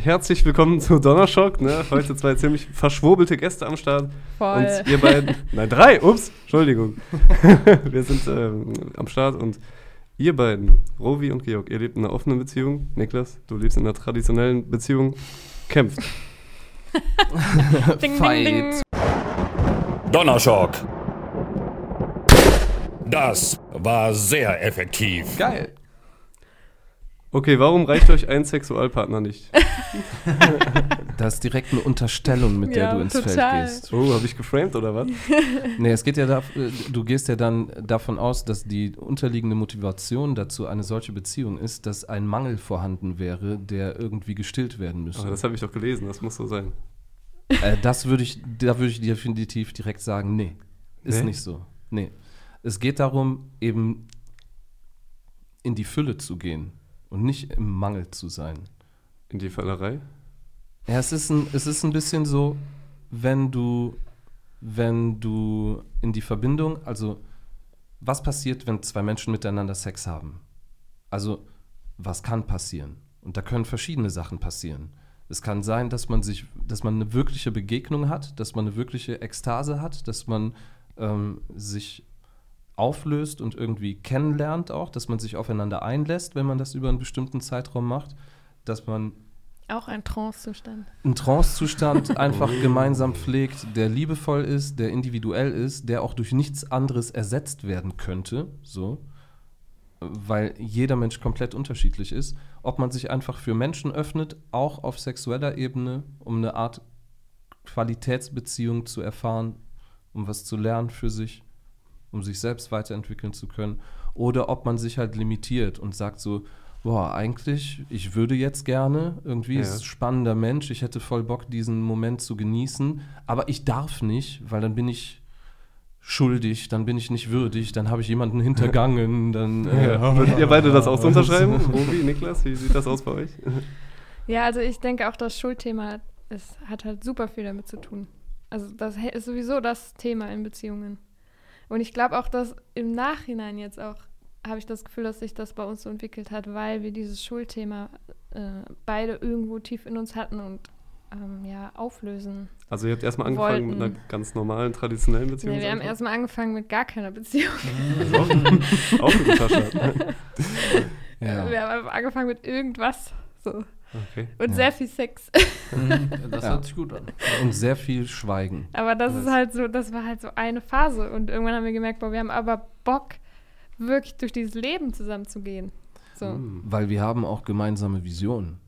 Herzlich willkommen zu Donnerschock. Ne? Heute zwei ziemlich verschwurbelte Gäste am Start. Voll. Und ihr beiden, nein, drei, ups, Entschuldigung. Wir sind ähm, am Start und ihr beiden, Rovi und Georg, ihr lebt in einer offenen Beziehung. Niklas, du lebst in einer traditionellen Beziehung. Kämpft. ding, ding, ding. Donnerschock. Das war sehr effektiv. Geil. Okay, warum reicht euch ein Sexualpartner nicht? Das ist direkt eine Unterstellung, mit der Ja, du ins total. Feld gehst. Oh, habe ich geframed oder was? Nee, es geht ja da, äh, du gehst ja dann davon aus, dass die unterliegende Motivation dazu eine solche Beziehung ist, dass ein Mangel vorhanden wäre, der irgendwie gestillt werden müsste. Aber das habe ich doch gelesen, das muss so sein. Äh, das würde ich, da würde ich definitiv direkt sagen, nee, ist Nee? nicht so. Nee. Es geht darum, eben in die Fülle zu gehen und nicht im Mangel zu sein. In die Fallerei? Ja, es ist ein, es ist ein bisschen so, wenn du, wenn du in die Verbindung, also was passiert, wenn zwei Menschen miteinander Sex haben? Also, was kann passieren? Und da können verschiedene Sachen passieren. Es kann sein, dass man sich, dass man eine wirkliche Begegnung hat, dass man eine wirkliche Ekstase hat, dass man ähm, sich auflöst und irgendwie kennenlernt auch, dass man sich aufeinander einlässt, wenn man das über einen bestimmten Zeitraum macht, dass man Auch ein Trance-Zustand. einen Trancezustand einfach gemeinsam pflegt, der liebevoll ist, der individuell ist, der auch durch nichts anderes ersetzt werden könnte, so, weil jeder Mensch komplett unterschiedlich ist, ob man sich einfach für Menschen öffnet, auch auf sexueller Ebene, um eine Art Qualitätsbeziehung zu erfahren, um was zu lernen für sich, um sich selbst weiterentwickeln zu können, oder ob man sich halt limitiert und sagt so, boah, eigentlich, ich würde jetzt gerne, irgendwie Ja. ist ein spannender Mensch, ich hätte voll Bock, diesen Moment zu genießen, aber ich darf nicht, weil dann bin ich schuldig, dann bin ich nicht würdig, dann habe ich jemanden hintergangen, dann äh, Ja. Würdet ihr beide das auch so unterschreiben? Robi, Niklas, wie sieht das aus bei euch? Ja, also ich denke auch, das Schuldthema ist, hat halt super viel damit zu tun. Also das ist sowieso das Thema in Beziehungen. Und ich glaube auch, dass im Nachhinein jetzt auch, habe ich das Gefühl, dass sich das bei uns so entwickelt hat, weil wir dieses Schuldthema äh, beide irgendwo tief in uns hatten und ähm, ja, auflösen. Also ihr habt erstmal angefangen mit Wollten. einer ganz normalen, traditionellen Beziehung. Nee, wir haben erstmal angefangen mit gar keiner Beziehung. auch, auch eine gute Tasche. ja. Wir haben einfach angefangen mit irgendwas. So. Okay. Und Ja. sehr viel Sex. Das Ja. hört sich gut an. und sehr viel Schweigen. Aber das ist halt so, das war halt so eine Phase. Und irgendwann haben wir gemerkt, boah, wir haben aber Bock, wirklich durch dieses Leben zusammenzugehen. So. Hm. Weil wir haben auch gemeinsame Visionen.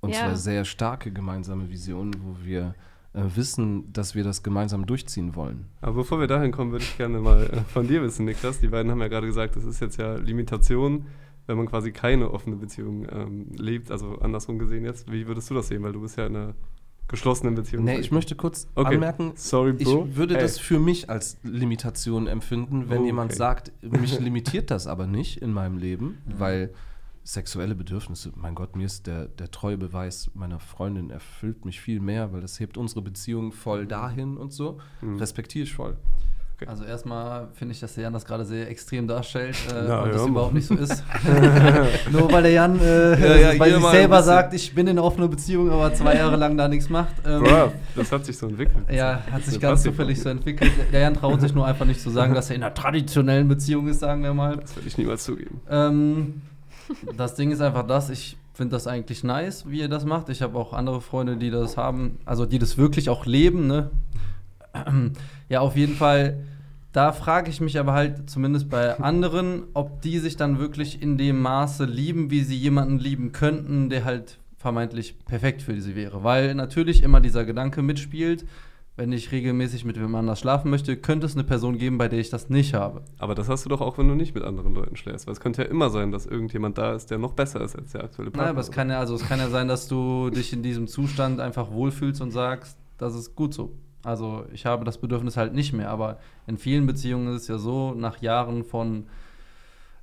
Und Ja. zwar sehr starke gemeinsame Visionen, wo wir äh, wissen, dass wir das gemeinsam durchziehen wollen. Aber bevor wir dahin kommen, würde ich gerne mal äh, von dir wissen, Niklas. Die beiden haben ja gerade gesagt, das ist jetzt ja Limitation, wenn man quasi keine offene Beziehung ähm, lebt. Also andersrum gesehen jetzt. Wie würdest du das sehen? Weil du bist ja in einer geschlossenen Beziehung. Nee, ich möchte kurz Okay. anmerken, Sorry, ich Bro. würde Ey. das für mich als Limitation empfinden, wenn Oh, jemand okay. sagt, mich limitiert das aber nicht in meinem Leben, weil sexuelle Bedürfnisse, mein Gott, mir ist der, der treue Beweis meiner Freundin erfüllt mich viel mehr, weil das hebt unsere Beziehung voll dahin und so. Mhm. Respektiere ich voll. Also erstmal finde ich, dass der Jan das gerade sehr extrem darstellt äh, Na, und ja, das überhaupt nicht so ist. Nur weil der Jan äh, Ja, ja, bei sich selber sagt, ich bin in einer offenen Beziehung, aber zwei Jahre lang da nichts macht. Ähm, Bruh, das hat sich so entwickelt. ja, hat sich ganz zufällig so entwickelt. Der Jan traut sich nur einfach nicht zu sagen, dass er in einer traditionellen Beziehung ist, sagen wir mal. Das würde ich niemals zugeben. Ähm, das Ding ist einfach das, ich finde das eigentlich nice, wie ihr das macht. Ich habe auch andere Freunde, die das haben, also die das wirklich auch leben, ne? Ja, auf jeden Fall. Da frage ich mich aber halt zumindest bei anderen, ob die sich dann wirklich in dem Maße lieben, wie sie jemanden lieben könnten, der halt vermeintlich perfekt für sie wäre. Weil natürlich immer dieser Gedanke mitspielt, wenn ich regelmäßig mit wem anders schlafen möchte, könnte es eine Person geben, bei der ich das nicht habe. Aber das hast du doch auch, wenn du nicht mit anderen Leuten schläfst. Weil es könnte ja immer sein, dass irgendjemand da ist, der noch besser ist als der aktuelle Partner. Nein, aber es kann ja, also es kann ja sein, dass du dich in diesem Zustand einfach wohlfühlst und sagst, das ist gut so. Also ich habe das Bedürfnis halt nicht mehr, aber in vielen Beziehungen ist es ja so, nach Jahren von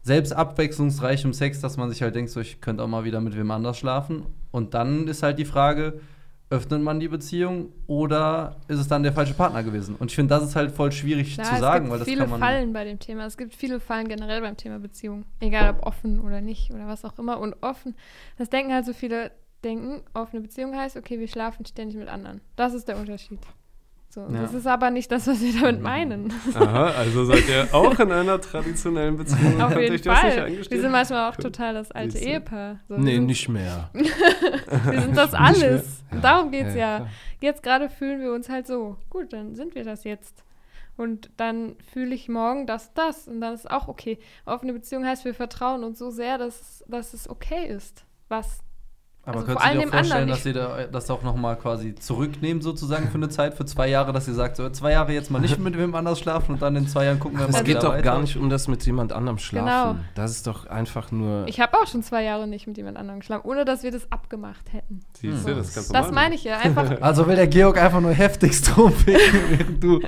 selbst abwechslungsreichem Sex, dass man sich halt denkt, so, ich könnte auch mal wieder mit wem anders schlafen. Und dann ist halt die Frage, öffnet man die Beziehung oder ist es dann der falsche Partner gewesen? Und ich finde, das ist halt voll schwierig Klar, zu sagen, es weil gibt das viele kann man. Fallen bei dem Thema. Es gibt viele Fallen generell beim Thema Beziehung. Egal ob offen oder nicht oder was auch immer. Und offen, das denken halt so viele, denken, offene Beziehung heißt, okay, wir schlafen ständig mit anderen. Das ist der Unterschied. So, Ja. Das ist aber nicht das, was wir damit meinen. Aha, also seid ihr auch in einer traditionellen Beziehung? Auf jeden Fall. Wir sind manchmal auch total das alte Siehst du. Ehepaar. So, Nee, sind, nicht mehr. Wir sind das alles. Und darum geht es Ja, ja. Jetzt gerade fühlen wir uns halt so. Gut, dann sind wir das jetzt. Und dann fühle ich morgen das, das. Und dann ist auch okay. Offene Beziehung heißt, wir vertrauen uns so sehr, dass, dass es okay ist. Was Aber Also könntest du dir auch vorstellen, dass ihr da, das auch nochmal quasi zurücknehmt, sozusagen für eine Zeit, für zwei Jahre, dass ihr sagt, so zwei Jahre jetzt mal nicht mit wem anders schlafen und dann in zwei Jahren gucken wir mal Es geht doch weiter? gar nicht um das mit jemand anderem schlafen. Genau. Das ist doch einfach nur. Ich habe auch schon zwei Jahre nicht mit jemand anderem geschlafen, ohne dass wir das abgemacht hätten. Siehst du, das ganz Das normal. meine ich ja. Einfach, Also will der Georg einfach nur heftigst rumficken, während du.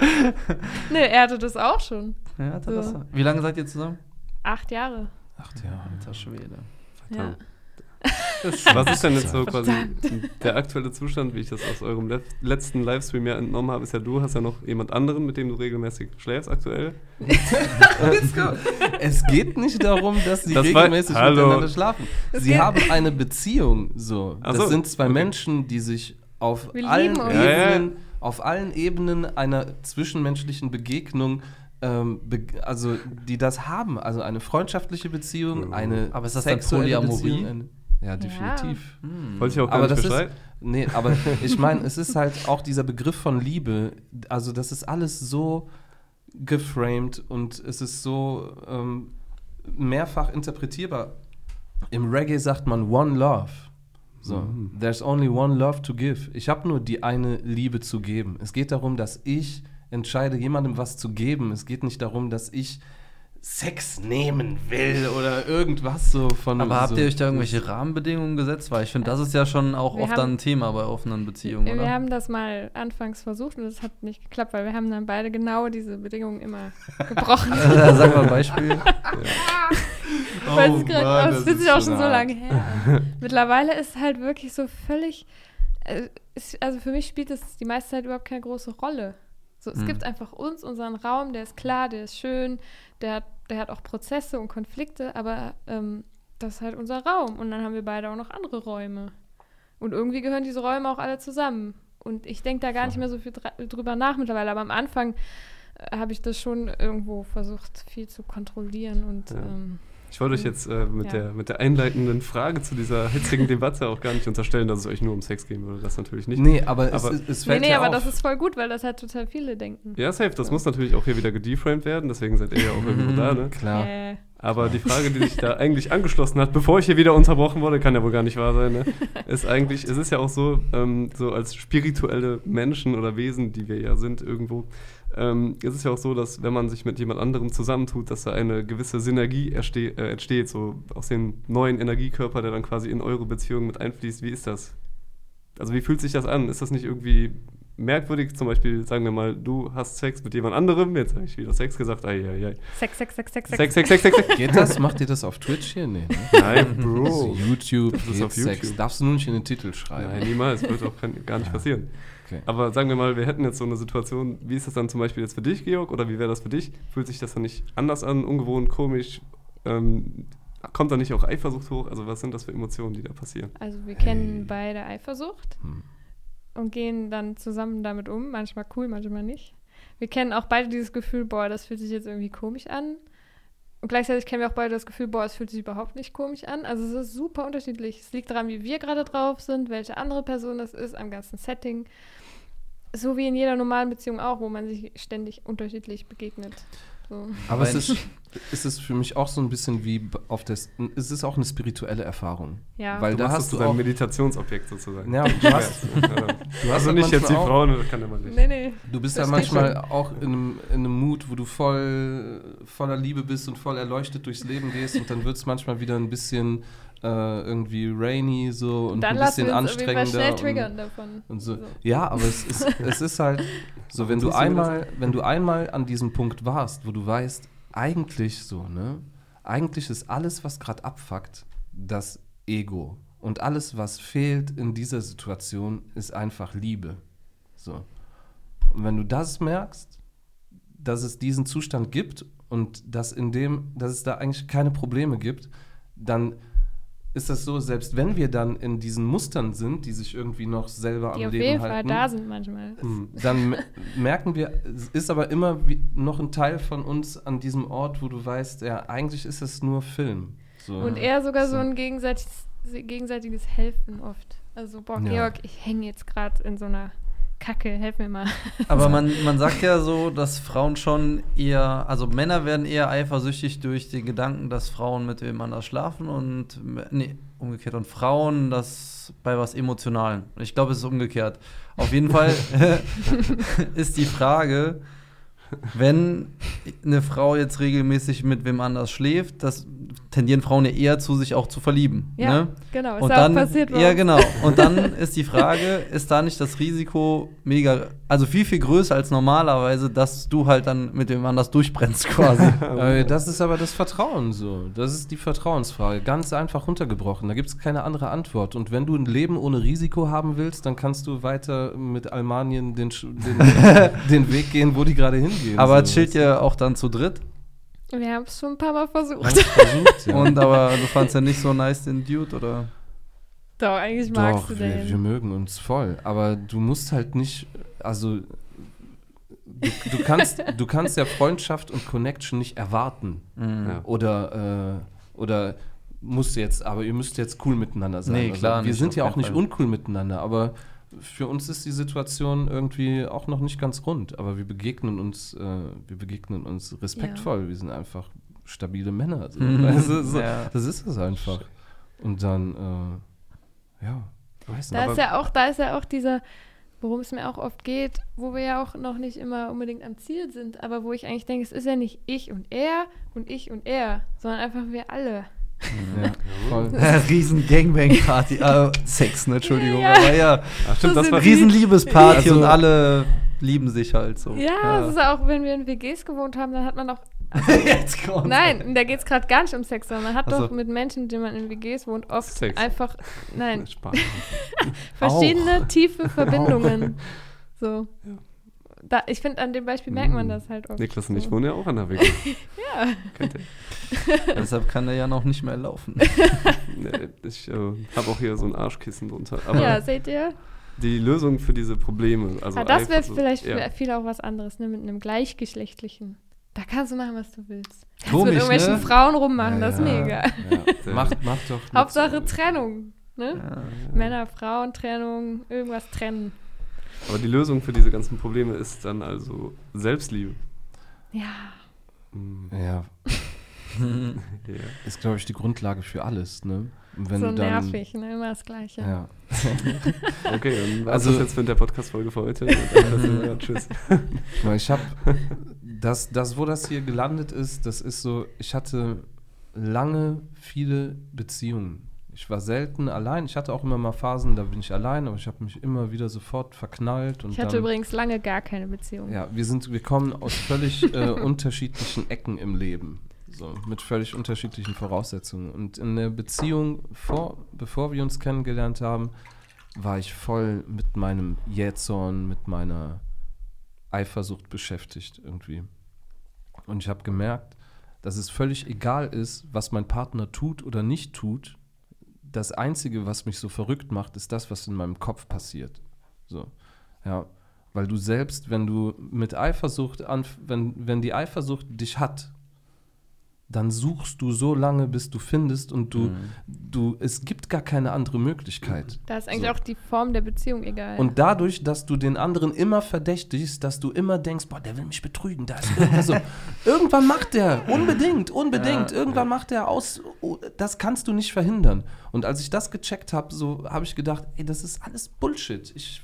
ne, er hatte das auch schon. Ja, hat er So. das, wie lange seid ihr zusammen? Acht Jahre. Ach ja. Alter Schwede. Ja. Was ist denn jetzt so quasi der aktuelle Zustand, wie ich das aus eurem le letzten Livestream ja entnommen habe, ist ja du hast ja noch jemand anderen, mit dem du regelmäßig schläfst aktuell. Es geht nicht darum, dass sie Das war- regelmäßig Hallo. miteinander schlafen. Sie geht- haben eine Beziehung, so. Ach Das so, sind zwei okay. Menschen, die sich auf Wir allen. Ebenen, Ja, ja. auf allen Ebenen einer zwischenmenschlichen Begegnung, ähm, also die das haben. Also eine freundschaftliche Beziehung, Mhm. eine Aber ist das dann sexuelle Polyamorie? Beziehung. Eine, ja, definitiv. Wollte ich auch gar Aber nicht das ist, nee, aber ich meine, es ist halt auch dieser Begriff von Liebe, also das ist alles so geframed und es ist so ähm, mehrfach interpretierbar. Im Reggae sagt man One Love. So, Mhm. there's only one love to give. Ich habe nur die eine Liebe zu geben. Es geht darum, dass ich entscheide, jemandem was zu geben. Es geht nicht darum, dass ich Sex nehmen will oder irgendwas so von. Aber habt so ihr euch da irgendwelche Rahmenbedingungen gesetzt? Weil ich finde, das ist ja schon auch Wir oft haben- dann ein Thema bei offenen Beziehungen, Wir oder? haben das mal anfangs versucht und es hat nicht geklappt, weil wir haben dann beide genau diese Bedingungen immer gebrochen. Sag mal ein Beispiel. Weiß es gerade, aber es fühlt sich auch schon so lange her. Mittlerweile ist halt wirklich so völlig. äh, ist, also für mich spielt das die meiste Zeit überhaupt keine große Rolle. So, es Hm. gibt einfach uns, unseren Raum, der ist klar, der ist schön, der hat, der hat auch Prozesse und Konflikte, aber ähm, das ist halt unser Raum. Und dann haben wir beide auch noch andere Räume. Und irgendwie gehören diese Räume auch alle zusammen. Und ich denke da gar nicht mehr so viel drüber nach mittlerweile, aber am Anfang äh, habe ich das schon irgendwo versucht, viel zu kontrollieren und Ja. ähm, Ich wollte euch jetzt äh, mit, Ja. der, mit der einleitenden Frage zu dieser hitzigen Debatte auch gar nicht unterstellen, dass es euch nur um Sex gehen würde. Das natürlich nicht. Nee, aber, Aber- es, es, es Nee, fällt nee, ja aber auf. das ist voll gut, weil das halt total viele denken. Ja, safe. Das muss natürlich auch hier wieder gedeframed werden. Deswegen seid ihr ja auch irgendwo da, ne? Klar. Äh, Aber die Frage, die sich da eigentlich angeschlossen hat, bevor ich hier wieder unterbrochen wurde, kann ja wohl gar nicht wahr sein, ne? ist eigentlich, es ist ja auch so, ähm, so als spirituelle Menschen oder Wesen, die wir ja sind irgendwo, ähm, ist es ja auch so, dass wenn man sich mit jemand anderem zusammentut, dass da eine gewisse Synergie äh, entsteht, so aus dem neuen Energiekörper, der dann quasi in eure Beziehung mit einfließt. Wie ist das? Also wie fühlt sich das an? Ist das nicht irgendwie merkwürdig? Zum Beispiel, sagen wir mal, du hast Sex mit jemand anderem, jetzt habe ich wieder Sex gesagt, ei, ei, ei. Sex, Sex, Sex, Sex, Sex. Sex, Sex, Sex, Sex, Sex. Geht das? Macht ihr das auf Twitch hier? Nee, ne? Nein, Das Bro. ist YouTube, Das ist auf Sex. YouTube. Darfst du nur nicht in den Titel schreiben. Nein, niemals. Wird auch kein, gar nicht passieren. Okay. Aber sagen wir mal, wir hätten jetzt so eine Situation, wie ist das dann zum Beispiel jetzt für dich, Georg, oder wie wäre das für dich? Fühlt sich das dann nicht anders an, ungewohnt, komisch? Ähm, kommt da nicht auch Eifersucht hoch? Also was sind das für Emotionen, die da passieren? Also wir kennen beide Eifersucht Hm. Und gehen dann zusammen damit um. Manchmal cool, manchmal nicht. Wir kennen auch beide dieses Gefühl, boah, das fühlt sich jetzt irgendwie komisch an. Und gleichzeitig kennen wir auch beide das Gefühl, boah, es fühlt sich überhaupt nicht komisch an. Also es ist super unterschiedlich. Es liegt daran, wie wir gerade drauf sind, welche andere Person das ist, am ganzen Setting. So wie in jeder normalen Beziehung auch, wo man sich ständig unterschiedlich begegnet. So. Aber es Weil- ist, es ist für mich auch so ein bisschen wie auf das. Es ist auch eine spirituelle Erfahrung. Ja. Weil Du da machst hast du zu deinem auch. Meditationsobjekt sozusagen. Ja, du hast, Ja. du hast Also nicht jetzt die Frauen, das kann ja mal nicht. Nee, nee. Du bist ja Versteh manchmal auch in einem, in einem Mut, wo du voll voller Liebe bist und voll erleuchtet durchs Leben gehst und dann wird es manchmal wieder ein bisschen äh, irgendwie rainy so und Dann ein bisschen anstrengender. schnell und- triggern davon. Und so. So. Ja, aber es ist, es ist halt so, wenn du einmal, wenn du einmal an diesem Punkt warst, wo du weißt, eigentlich so, ne? Eigentlich ist alles, was gerade abfuckt, das Ego. Und alles, was fehlt in dieser Situation, ist einfach Liebe. So. Und wenn du das merkst, dass es diesen Zustand gibt und dass in dem, dass es da eigentlich keine Probleme gibt, dann ist das so, selbst wenn wir dann in diesen Mustern sind, die sich irgendwie noch selber Die am auf Leben jeden Fall halten, da sind manchmal. Hm. dann me- merken wir, es ist aber immer wie, noch ein Teil von uns an diesem Ort, wo du weißt, ja, eigentlich ist es nur Film. So. Und eher sogar so So. ein gegenseitiges, gegenseitiges Helfen oft. Also, boah, Ja. Georg, ich hänge jetzt gerade in so einer Kacke, helf mir mal. Aber man, man sagt ja so, dass Frauen schon eher, also Männer werden eher eifersüchtig durch den Gedanken, dass Frauen mit wem anders schlafen und, nee, umgekehrt, und Frauen das bei was Emotionalen. Ich glaube, es ist umgekehrt. Auf jeden Fall ist die Frage, wenn eine Frau jetzt regelmäßig mit wem anders schläft, das tendieren Frauen ja eher zu, sich auch zu verlieben. Ja, ne? genau, ist Und dann, auch passiert. ja genau. Und dann ist die Frage, ist da nicht das Risiko mega, also viel, viel größer als normalerweise, dass du halt dann mit dem anders durchbrennst quasi. Das ist aber das Vertrauen so. Das ist die Vertrauensfrage. Ganz einfach runtergebrochen. Da gibt es keine andere Antwort. Und wenn du ein Leben ohne Risiko haben willst, dann kannst du weiter mit Almanien den, den, den Weg gehen, wo die gerade hingehen. Aber so. chillt ihr auch dann zu dritt? Wir haben es schon ein paar Mal versucht. Versucht, ja. Und aber du fandst ja nicht so nice den Dude, oder? Doch, eigentlich magst Doch, du wir, den. wir mögen uns voll. Aber du musst halt nicht, also du, du, kannst, du kannst ja Freundschaft und Connection nicht erwarten. Mhm. Ja. Oder, äh, oder musst jetzt, aber ihr müsst jetzt cool miteinander sein. Nee, klar Also, wir nicht, sind ja auch nicht Fall. uncool miteinander, aber für uns ist die Situation irgendwie auch noch nicht ganz rund. Aber wir begegnen uns, äh, wir begegnen uns respektvoll. Wir sind einfach stabile Männer. So. Mhm. Du, so, Ja. Das ist es einfach. Und dann, äh, ja, weiß nicht. Da ist ja auch, da ist ja auch dieser, worum es mir auch oft geht, wo wir ja auch noch nicht immer unbedingt am Ziel sind, aber wo ich eigentlich denke, es ist ja nicht ich und er und ich und er, sondern einfach wir alle. Ja, voll. Riesen Gangbang-Party, äh, Sex, ne, Entschuldigung, Ja. aber ja. Ach, stimmt, So das war Riesen Liebesparty Also- und alle lieben sich halt so. Ja, es ist auch, wenn wir in WGs gewohnt haben, dann hat man doch. Jetzt kommt's. Nein, da geht es gerade gar nicht um Sex, sondern man hat Ach so. doch mit Menschen, mit denen man in WGs wohnt, oft Sex. einfach, nein, verschiedene tiefe Verbindungen. So. Da, ich finde, an dem Beispiel merkt man Mm. das halt oft. Niklas und ich so. wohnen ja auch an der WG. Ja. Kennt ihr? Deshalb kann er ja noch nicht mehr laufen. Nee, ich äh, habe auch hier so ein Arschkissen drunter. Aber ja, seht ihr? die Lösung für diese Probleme, also Aber das wäre vielleicht ja. für viele auch was anderes, ne? Mit einem gleichgeschlechtlichen. Da kannst du machen, was du willst. Kannst Komisch, mit irgendwelchen ne? Frauen rummachen, das ist Ja, mir egal. Ja. Macht, macht doch. Hauptsache so- Trennung. Ne? Ja. Männer, Frauen, Trennung, irgendwas trennen. Aber die Lösung für diese ganzen Probleme ist dann also Selbstliebe. Ja. Mhm. Ja, Ja. ist, glaube ich, die Grundlage für alles, ne? Wenn so du dann, nervig, ne? Immer das Gleiche. Ja. Okay, dann war Also- das jetzt mit der Podcast-Folge für heute. Ja, tschüss. Ich habe, das, das, wo das hier gelandet ist, das ist so, ich hatte lange viele Beziehungen. Ich war selten allein. Ich hatte auch immer mal Phasen, da bin ich allein, aber ich habe mich immer wieder sofort verknallt. Und Ich hatte dann, übrigens lange gar keine Beziehung. Ja, wir sind, wir kommen aus völlig äh, unterschiedlichen Ecken im Leben. So, mit völlig unterschiedlichen Voraussetzungen. Und in der Beziehung, vor, bevor wir uns kennengelernt haben, war ich voll mit meinem Jähzorn, mit meiner Eifersucht beschäftigt irgendwie. Und ich habe gemerkt, dass es völlig egal ist, was mein Partner tut oder nicht tut. Das Einzige, was mich so verrückt macht, ist das, was in meinem Kopf passiert. So, ja. Weil du selbst, wenn du mit Eifersucht, wenn, wenn die Eifersucht dich hat, dann suchst du so lange, bis du findest und du, du, es gibt gar keine andere Möglichkeit. Da ist eigentlich So. auch die Form der Beziehung egal. Und dadurch, dass du den anderen immer verdächtigst, dass du immer denkst, boah, der will mich betrügen, da ist irgendwas so. Irgendwann macht der, unbedingt, unbedingt, Ja, irgendwann macht der aus, oh, das kannst du nicht verhindern. Und als ich das gecheckt habe, so habe ich gedacht, ey, das ist alles Bullshit. Ich,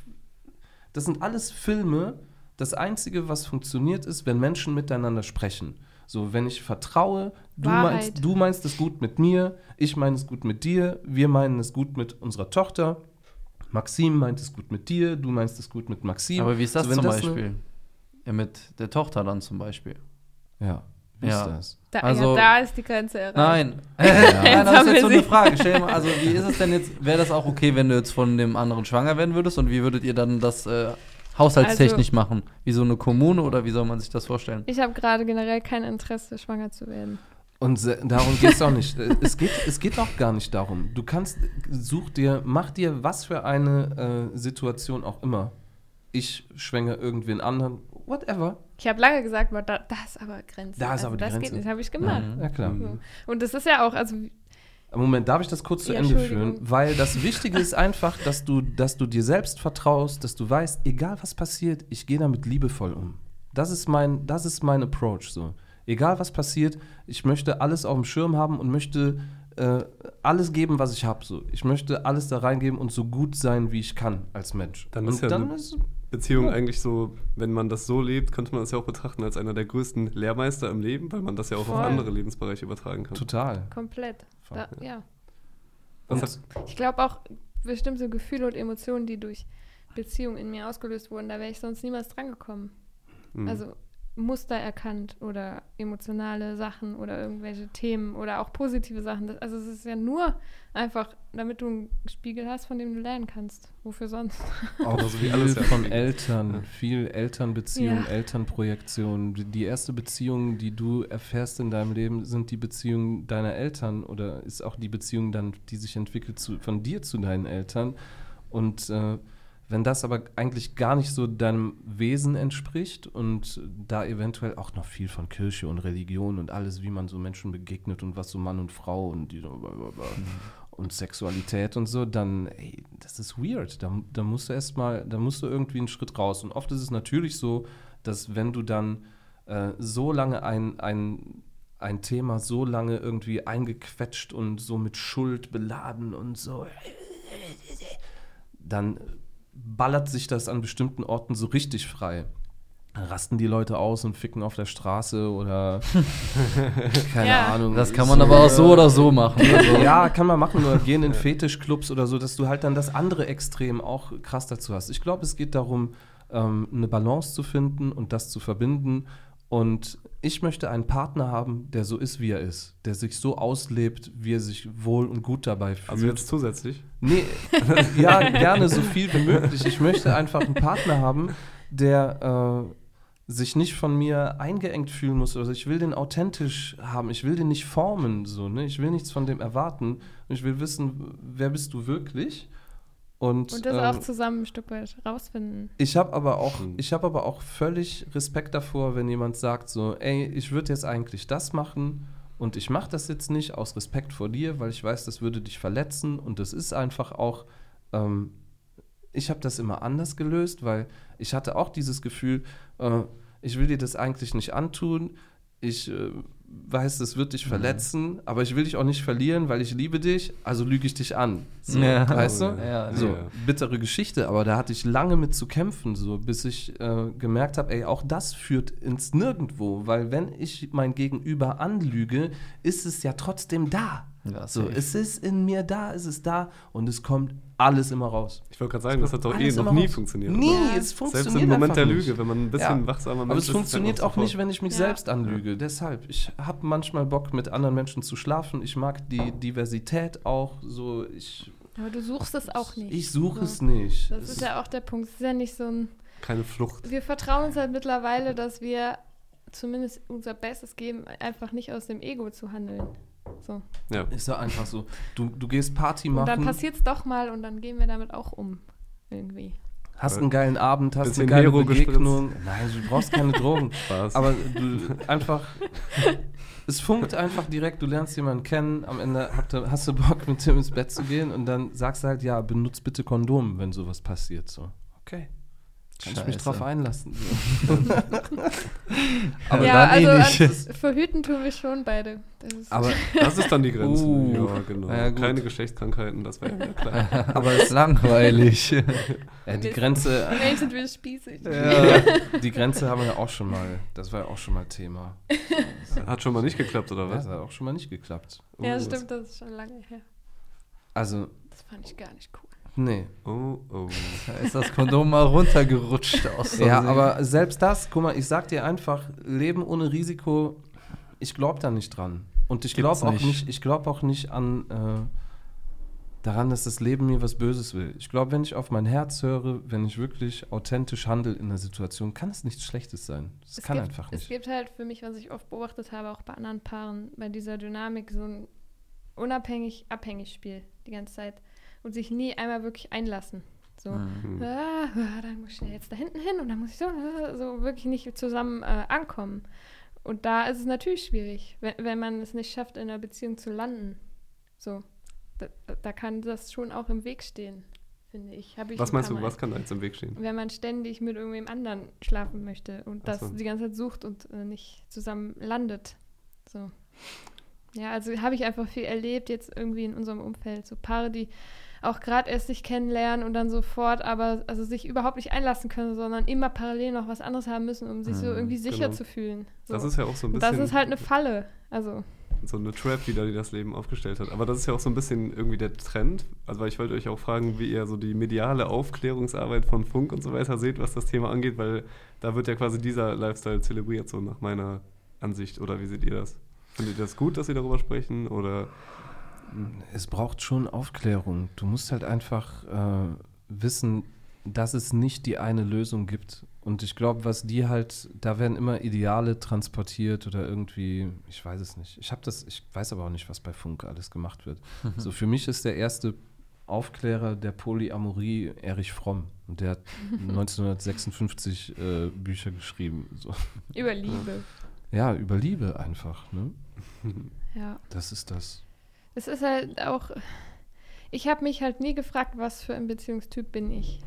das sind alles Filme. Das Einzige, was funktioniert, ist, wenn Menschen miteinander sprechen. So, wenn ich vertraue, du Wahrheit. meinst, du meinst es gut mit mir, ich meine es gut mit dir, wir meinen es gut mit unserer Tochter. Maxim meint es gut mit dir, du meinst es gut mit Maxim. Aber wie ist das So, wenn zum das ne- Beispiel? Ja, mit der Tochter dann zum Beispiel. Ja, wie Ja. ist das? da, also- ja, da ist die Grenze erreicht. Nein. Nein, das ist jetzt so eine. Frage. Stell mal, also wie ist es denn jetzt, wäre das auch okay, wenn du jetzt von dem anderen schwanger werden würdest und wie würdet ihr dann das äh, haushaltstechnisch Also- machen? Wie so eine Kommune oder wie soll man sich das vorstellen? Ich habe gerade generell kein Interesse, schwanger zu werden. Und darum geht es auch nicht. Äh, Es geht, es geht auch gar nicht darum. Du kannst, such dir, mach dir was für eine äh, Situation auch immer. Ich schwänge irgendwen anderen, whatever. Ich habe lange gesagt, da, das ist aber Grenze. Da ist aber die das Grenze. geht nicht, habe ich gemacht. Ja, klar. Mhm. Und das ist ja auch, also Moment, darf ich das kurz zu Ja, Ende führen? Weil das Wichtige ist einfach, dass du, dass du dir selbst vertraust, dass du weißt, egal was passiert, ich gehe damit liebevoll um. Das ist mein, das ist mein Approach so. Egal was passiert, ich möchte alles auf dem Schirm haben und möchte äh, alles geben, was ich habe. So. Ich möchte alles da reingeben und so gut sein, wie ich kann als Mensch. Dann und ist ja dann eine ist, Beziehung Ja. eigentlich so, wenn man das so lebt, könnte man das ja auch betrachten als einer der größten Lehrmeister im Leben, weil man das ja auch Voll. auf andere Lebensbereiche übertragen kann. total. komplett. Da, ja. Hat, Ich glaube auch bestimmte Gefühle und Emotionen, die durch Beziehungen in mir ausgelöst wurden, da wäre ich sonst niemals drangekommen. mh. Also Muster erkannt oder emotionale Sachen oder irgendwelche Themen oder auch positive Sachen. Das, also es ist ja nur einfach, damit du einen Spiegel hast, von dem du lernen kannst. Wofür sonst? Auch Genauso wie viel alles von. Eltern, viel Elternbeziehung, Ja. Elternprojektion. Die- Die erste Beziehung, die du erfährst in deinem Leben, sind die Beziehungen deiner Eltern oder ist auch die Beziehung dann, die sich entwickelt zu, von dir zu deinen Eltern. Und äh, wenn das aber eigentlich gar nicht so deinem Wesen entspricht und da eventuell auch noch viel von Kirche und Religion und alles, wie man so Menschen begegnet und was so Mann und Frau und die und Sexualität und so, dann, ey, das ist weird. Da, da musst du erstmal, da musst du irgendwie einen Schritt raus. Und oft ist es natürlich so, dass wenn du dann äh, so lange ein, ein, ein Thema so lange irgendwie eingequetscht und so mit Schuld beladen und so, dann ballert sich das an bestimmten Orten so richtig frei. Rasten die Leute aus und ficken auf der Straße oder keine Ja. Ahnung. Das kann man aber auch so oder so machen. Also, Ja, kann man machen oder gehen in Fetischclubs oder so, dass du halt dann das andere Extrem auch krass dazu hast. Ich glaube, es geht darum, ähm, eine Balance zu finden und das zu verbinden. Und ich möchte einen Partner haben, der so ist, wie er ist, der sich so auslebt, wie er sich wohl und gut dabei fühlt. also jetzt zusätzlich. Nee, ja, gerne so viel wie möglich. Ich möchte einfach einen Partner haben, der äh, sich nicht von mir eingeengt fühlen muss. Also ich will den authentisch haben. Ich will den nicht formen. So, ne? Ich will nichts von dem erwarten. Ich will wissen, wer bist du wirklich? Und, Und das ähm, auch zusammen ein Stück weit rausfinden. ich habe aber auch, ich habe aber auch völlig Respekt davor, wenn jemand sagt so, ey, ich würde jetzt eigentlich das machen und ich mache das jetzt nicht aus Respekt vor dir, weil ich weiß, das würde dich verletzen und das ist einfach auch. Ähm, ich habe das immer anders gelöst, weil ich hatte auch dieses Gefühl, äh, ich will dir das eigentlich nicht antun. Ich äh, weiß, das wird dich verletzen, aber ich will dich auch nicht verlieren, weil ich liebe dich, also lüge ich dich an. So, Ja. Weißt du? Ja, so, ja. bittere Geschichte, aber da hatte ich lange mit zu kämpfen, so bis ich äh, gemerkt habe, ey, auch das führt ins Nirgendwo, weil wenn ich mein Gegenüber anlüge, ist es ja trotzdem da. Ja, so, es ist in mir da, es ist da und es kommt alles immer raus. Ich wollte gerade sagen, das hat doch eh noch nie raus. funktioniert. Nie, oder? es funktioniert Selbst im Moment der nicht. Lüge, wenn man ein bisschen Ja. wachsamer Aber Mensch es ist, funktioniert auch nicht, wenn ich mich Ja. selbst anlüge. Deshalb, ich habe manchmal Bock, mit anderen Menschen zu schlafen. Ich mag die Diversität auch. So, ich, Aber du suchst es auch nicht. ich suche So. es nicht. Das Es ist ja auch der Punkt. Es ist ja nicht so ein. Keine Flucht. Wir vertrauen uns halt mittlerweile, dass wir zumindest unser Bestes geben, einfach nicht aus dem Ego zu handeln. So. Ja. ist ja einfach so. Du, du gehst Party Und dann machen, passiert es doch mal und dann gehen wir damit auch um. Irgendwie. hast einen geilen Abend, hast Bisschen eine geile Hero gespritzt. Begegnung. Nein, du brauchst keine Drogen. Spaß. Aber du einfach. Es funkt einfach direkt, du lernst jemanden kennen, am Ende habt ihr, hast du Bock, mit dem ins Bett zu gehen und dann sagst du halt, ja, benutzt bitte Kondom, wenn sowas passiert. So, okay. Kann ich mich Scheiße. drauf einlassen. Aber ja, dann eh also nicht. an- verhüten tun wir schon beide. Das ist Aber, das ist dann die Grenze. Uh. ja, genau. Ja. Keine Geschlechtskrankheiten, das wäre ja klar. Aber ist langweilig. ja, die Grenze, Mensch, sind wir spießig. die Grenze haben wir ja auch schon mal, das war ja auch schon mal Thema. Hat schon mal nicht geklappt, oder Das was? hat auch schon mal nicht geklappt. Ja, Oh, stimmt, das ist schon lange her. Also, Das fand ich gar nicht cool. Nee. Oh, oh. Da ist das Kondom mal runtergerutscht aus Ja, Versehen. aber selbst das, guck mal, ich sag dir einfach, Leben ohne Risiko, ich glaube da nicht dran. Und ich glaube auch nicht. ich glaube auch nicht an, äh, daran, dass das Leben mir was Böses will. Ich glaube, wenn ich auf mein Herz höre, wenn ich wirklich authentisch handle in einer Situation, kann es nichts Schlechtes sein. Das Es kann gibt, einfach Es nicht. gibt halt für mich, was ich oft beobachtet habe, auch bei anderen Paaren, bei dieser Dynamik so ein unabhängig-abhängig Spiel die ganze Zeit und sich nie einmal wirklich einlassen. So, Mhm. ah, ah, dann muss ich jetzt da hinten hin und dann muss ich so, ah, so wirklich nicht zusammen äh, ankommen. Und da ist es natürlich schwierig, wenn, wenn man es nicht schafft, in einer Beziehung zu landen. So, da, da kann das schon auch im Weg stehen, finde ich. Hab ich Was ein meinst du, was kann da jetzt im Weg stehen? wenn man ständig mit irgendwem anderen schlafen möchte und Ach das so. die ganze Zeit sucht und äh, nicht zusammen landet. So. Ja, also habe ich einfach viel erlebt jetzt irgendwie in unserem Umfeld. So Paare, die auch gerade erst sich kennenlernen und dann sofort aber also sich überhaupt nicht einlassen können, sondern immer parallel noch was anderes haben müssen, um sich so Mhm, irgendwie sicher genau. zu fühlen. So. Das ist ja auch so ein und bisschen das ist halt eine Falle. Also, so eine Trap wieder, die das Leben aufgestellt hat. Aber das ist ja auch so ein bisschen irgendwie der Trend. Also weil ich wollte euch auch fragen, wie ihr so die mediale Aufklärungsarbeit von Funk und so weiter seht, was das Thema angeht, weil da wird ja quasi dieser Lifestyle zelebriert, so nach meiner Ansicht. Oder wie seht ihr das? Findet ihr das gut, dass sie darüber sprechen? Oder Es braucht schon Aufklärung. Du musst halt einfach äh, wissen, dass es nicht die eine Lösung gibt. Und ich glaube, was die halt, da werden immer Ideale transportiert oder irgendwie, ich weiß es nicht. Ich habe das, ich weiß aber auch nicht, was bei Funk alles gemacht wird. So für mich ist der erste Aufklärer der Polyamorie Erich Fromm. Und der hat 1956 äh, Bücher geschrieben. So. über Liebe. Ja, über Liebe einfach. Ne? Ja. Das ist das. Es ist halt auch. Ich habe mich halt nie gefragt, was für ein Beziehungstyp bin ich.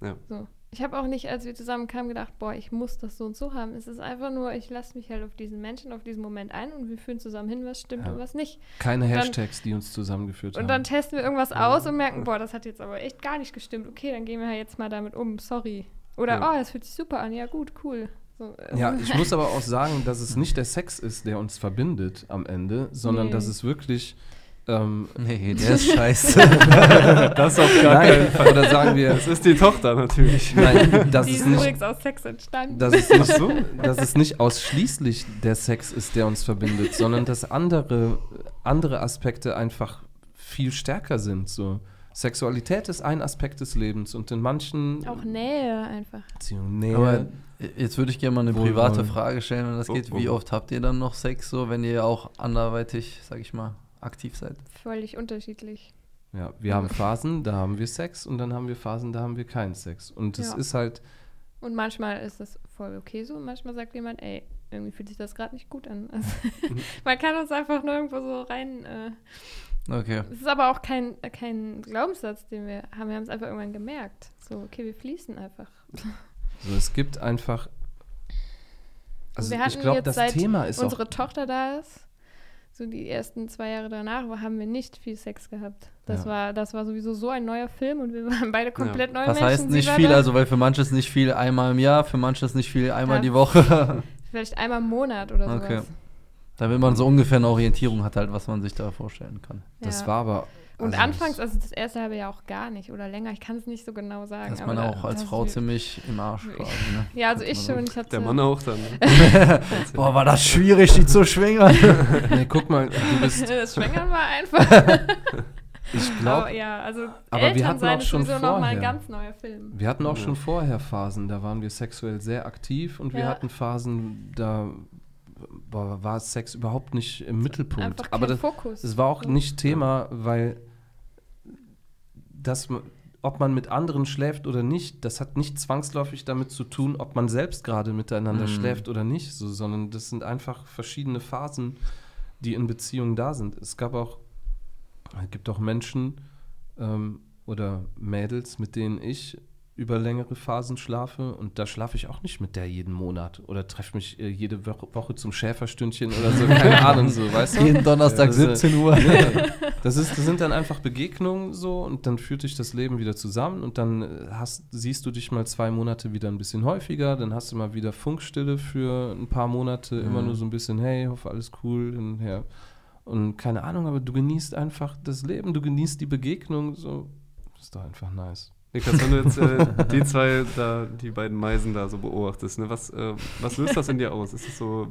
Ja. So. Ich habe auch nicht, als wir zusammenkamen, gedacht, boah, ich muss das so und so haben. Es ist einfach nur, ich lasse mich halt auf diesen Menschen, auf diesen Moment ein und wir führen zusammen hin, was stimmt Ja. und was nicht. Keine dann- Hashtags, die uns zusammengeführt Und haben. dann testen wir irgendwas aus und merken, boah, das hat jetzt aber echt gar nicht gestimmt. Okay, dann gehen wir halt jetzt mal damit um. Sorry. Oder, Ja. oh, das fühlt sich super an. Ja, gut, cool. So, Ja, ich muss aber auch sagen, dass es nicht der Sex ist, der uns verbindet am Ende, sondern Nee. dass es wirklich. Ähm, Nee, der ist scheiße. das auf gar keinen nein, Fall. oder sagen wir, Das ist die Tochter natürlich. nein, dass die es ist nicht, übrigens aus Sex entstanden. dass es nicht, dass es nicht ausschließlich der Sex ist, der uns verbindet, sondern dass andere, andere Aspekte einfach viel stärker sind. So. Sexualität ist ein Aspekt des Lebens und in manchen auch Nähe einfach. Beziehungen Nähe. Aber jetzt würde ich gerne mal eine private Frage stellen, wenn das Oh, geht. oh. Wie oft habt ihr dann noch Sex, so wenn ihr auch anderweitig, sag ich mal, aktiv seid? Völlig unterschiedlich. Ja, wir haben Phasen, da haben wir Sex und dann haben wir Phasen, da haben wir keinen Sex. Und es Ja. ist halt, Und manchmal ist das voll okay so manchmal sagt jemand, ey, irgendwie fühlt sich das gerade nicht gut an. Also, man kann uns einfach nur irgendwo so rein. Äh, Okay. es ist aber auch kein, kein Glaubenssatz, den wir haben. Wir haben es einfach irgendwann gemerkt. So, okay, wir fließen einfach. so, es gibt einfach. Also wir ich hatten glaube, jetzt das Thema ist auch. Unsere Tochter da ist. So die ersten zwei Jahre danach haben wir nicht viel Sex gehabt. Das, Ja. war, das war sowieso so ein neuer Film und wir waren beide komplett neue Das Menschen. heißt Sie nicht viel, da also weil für manche ist nicht viel einmal im Jahr, für manche ist nicht viel einmal Ja. die Woche. Vielleicht einmal im Monat oder sowas. Okay. Damit man so ungefähr eine Orientierung hat, halt, was man sich da vorstellen kann. Das Ja. war aber. Und also anfangs, also das erste halbe Jahr auch gar nicht oder länger, ich kann es nicht so genau sagen. Da ist aber man da- auch als Frau ziemlich im Arsch quasi. Ne? Ja, also ich schon. Ich hatte, Der Mann auch dann. Ne? Boah, war das schwierig, die zu schwängern. Nee, guck mal, du bist. das Schwängern war einfach. Ich glaube, ja, also aber wir Eltern hatten sein auch ist schon sowieso noch mal ein vorher. ganz neuer Film. wir hatten auch Ja. schon vorher Phasen, da waren wir sexuell sehr aktiv und wir Ja. hatten Phasen, da war, Sex überhaupt nicht im Mittelpunkt. Einfach kein aber das, Fokus. es war auch nicht Thema, weil das, ob man mit anderen schläft oder nicht, das hat nicht zwangsläufig damit zu tun, ob man selbst gerade miteinander Mhm. schläft oder nicht, so, sondern das sind einfach verschiedene Phasen, die in Beziehungen da sind. Es gab auch, es gibt auch Menschen ähm, oder Mädels, mit denen ich über längere Phasen schlafe und da schlafe ich auch nicht mit der jeden Monat oder treffe mich äh, jede Woche, zum Schäferstündchen oder so, keine Ahnung, so, weißt du? Jeden Donnerstag Ja, das ist- 17 Uhr. Nee, das, ist, das sind dann einfach Begegnungen so und dann führt dich das Leben wieder zusammen und dann äh, hast, siehst du dich mal zwei Monate wieder ein bisschen häufiger, dann hast du mal wieder Funkstille für ein paar Monate, immer Mhm. nur so ein bisschen, hey, hoffe alles cool und, ja. und keine Ahnung, aber du genießt einfach das Leben, du genießt die Begegnung, so, das ist doch einfach nice. Niklas, wenn du jetzt äh, die zwei, da, die beiden Meisen da so beobachtest, ne, was, äh, was löst das in dir aus? Ist es so,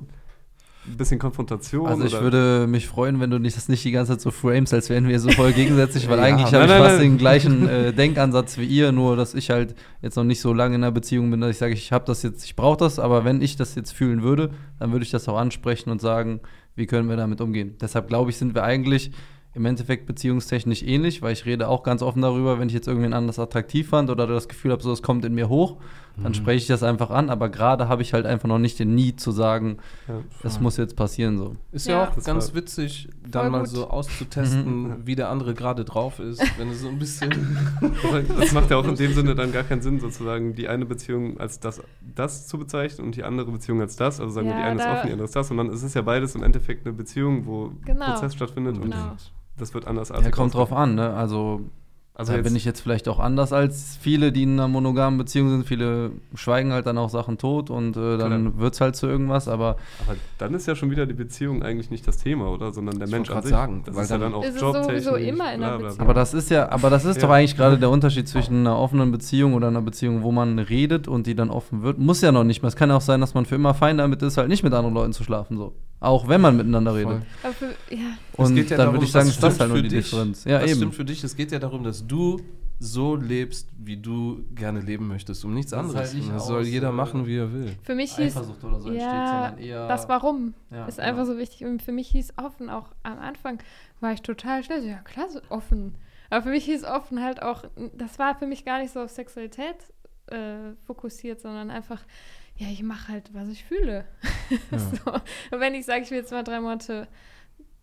ein bisschen Konfrontation? Also ich oder? würde mich freuen, wenn du nicht, das nicht die ganze Zeit so frames, als wären wir so voll gegensätzlich, weil Ja, eigentlich habe ich nein, fast nein. den gleichen äh, Denkansatz wie ihr, nur dass ich halt jetzt noch nicht so lange in einer Beziehung bin, dass ich sage, ich habe das jetzt, ich brauche das, aber wenn ich das jetzt fühlen würde, dann würde ich das auch ansprechen und sagen, wie können wir damit umgehen. Deshalb glaube ich, sind wir eigentlich im Endeffekt beziehungstechnisch ähnlich, weil ich rede auch ganz offen darüber, wenn ich jetzt irgendwen anders attraktiv fand oder das Gefühl habe, so es kommt in mir hoch, dann spreche ich das einfach an, aber gerade habe ich halt einfach noch nicht den Need zu sagen, Ja. es muss jetzt passieren so. Ist ja, Ja. auch Das ganz war- witzig, dann Voll mal gut. so auszutesten, wie der andere gerade drauf ist, wenn du so ein bisschen. Das- Das macht ja auch in dem Sinne dann gar keinen Sinn, sozusagen die eine Beziehung als das, das zu bezeichnen und die andere Beziehung als das. Also sagen wir, Ja, die eine ist offen, die andere ist das. Und dann ist es ja beides im Endeffekt eine Beziehung, wo Genau. Prozess stattfindet und Genau. Das wird anders Ja, kommt drauf an, ne? Also, Also da jetzt, bin ich jetzt vielleicht auch anders als viele, die in einer monogamen Beziehung sind. Viele schweigen halt dann auch Sachen tot und äh, dann Klar. wird es halt zu irgendwas, aber aber dann ist ja schon wieder die Beziehung eigentlich nicht das Thema, oder? Sondern der Ich Mensch an sich. sagen, das weil ist ja dann auch ist es sowieso jobtechnisch, immer in einer Beziehung. Aber das ist ja, aber das ist Ja. doch eigentlich gerade der Unterschied zwischen einer offenen Beziehung oder einer Beziehung, wo man redet und die dann offen wird. Muss ja noch nicht mal. Es kann ja auch sein, dass man für immer fein damit ist, halt nicht mit anderen Leuten zu schlafen, so. Auch wenn man miteinander redet. Voll. Aber für, ja, Und geht ja dann darum, würde ich sagen, was ist das stimmt halt nur für die dich. Differenz. Ja, was eben. stimmt für dich? Es geht ja darum, dass du so lebst, wie du gerne leben möchtest, um nichts Das anderes. halt nicht das soll jeder machen, wie er will. für mich hieß Eifersucht oder so entsteht, ja, sondern eher. das Warum Ja, ist ja. einfach so wichtig. Und für mich hieß offen auch am Anfang, war ich total schnell so, ja klar, so offen. Aber für mich hieß offen halt auch, das war für mich gar nicht so auf Sexualität äh, fokussiert, sondern einfach, ja, ich mache halt, was ich fühle. so. Und wenn ich sage, ich will jetzt mal drei Monate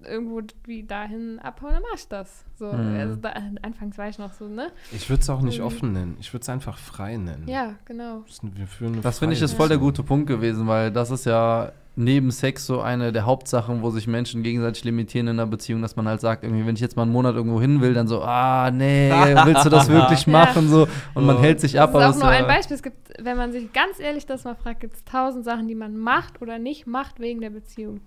irgendwo wie dahin abhauen, dann mach ich das. So, Mhm. also da, anfangs war ich noch so, ne? Ich würde es auch nicht Mhm. offen nennen. Ich würde es einfach frei nennen. Ja, genau. Das Das finde ich ist voll der gute Punkt gewesen, weil das ist ja neben Sex so eine der Hauptsachen, wo sich Menschen gegenseitig limitieren in einer Beziehung, dass man halt sagt, irgendwie, wenn ich jetzt mal einen Monat irgendwo hin will, dann so, ah, nee, willst du das wirklich Ja. machen? So, und man Ja. hält sich Das ab. ist aber auch nur ja- ein Beispiel. Es gibt, wenn man sich ganz ehrlich das mal fragt, gibt es tausend Sachen, die man macht oder nicht macht wegen der Beziehung.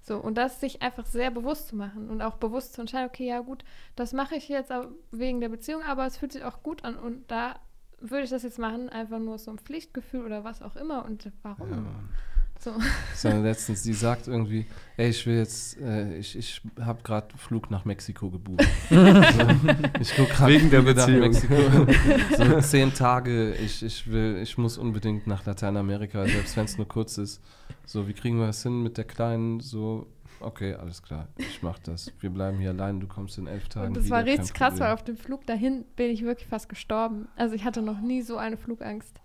So, und das sich einfach sehr bewusst zu machen und auch bewusst zu entscheiden, okay, ja gut, das mache ich jetzt auch wegen der Beziehung, aber es fühlt sich auch gut an und da würde ich das jetzt machen, einfach nur so ein Pflichtgefühl oder was auch immer und warum? Ja. So. So, letztens, die sagt irgendwie, ey, ich will jetzt, äh, ich, ich habe gerade Flug nach Mexiko gebucht. so, ich guck grad Wegen der Flüge nach Beziehung. Mexiko. So zehn Tage, ich, ich will, ich muss unbedingt nach Lateinamerika, selbst wenn es nur kurz ist. So, wie kriegen wir das hin mit der Kleinen? So, okay, alles klar, ich mach das. Wir bleiben hier allein, du kommst in elf Tagen Und das wieder, war richtig krass, weil auf dem Flug dahin bin ich wirklich fast gestorben. Also ich hatte noch nie so eine Flugangst.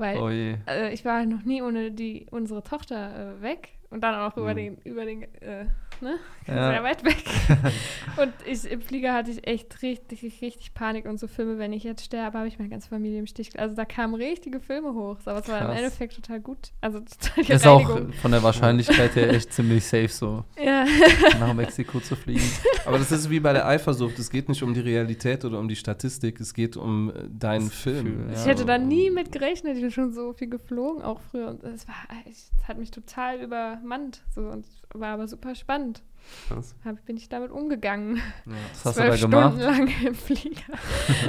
Weil Oh äh, ich war noch nie ohne die, unsere Tochter äh, weg und dann auch über Mhm. den, über den, äh, ne? Ja. Sehr weit weg. und ich, im Flieger hatte ich echt richtig, richtig Panik und so Filme, wenn ich jetzt sterbe, habe ich meine ganze Familie im Stich. Also da kamen richtige Filme hoch, aber es war im. Endeffekt total gut. Also total die Ist auch Reinigung. von der Wahrscheinlichkeit her echt ziemlich safe, so Ja. nach Mexiko zu fliegen. Aber das ist wie bei der Eifersucht. Es geht nicht um die Realität oder um die Statistik, es geht um äh, deinen Das Film. Ja. Ich hätte da nie mit gerechnet. Ich bin schon so viel geflogen, auch früher. Und es war, es hat mich total übermannt. So, und war aber super spannend. Hab, bin ich damit umgegangen. Was hast du da Zwölf gemacht? Stunden lang im Flieger.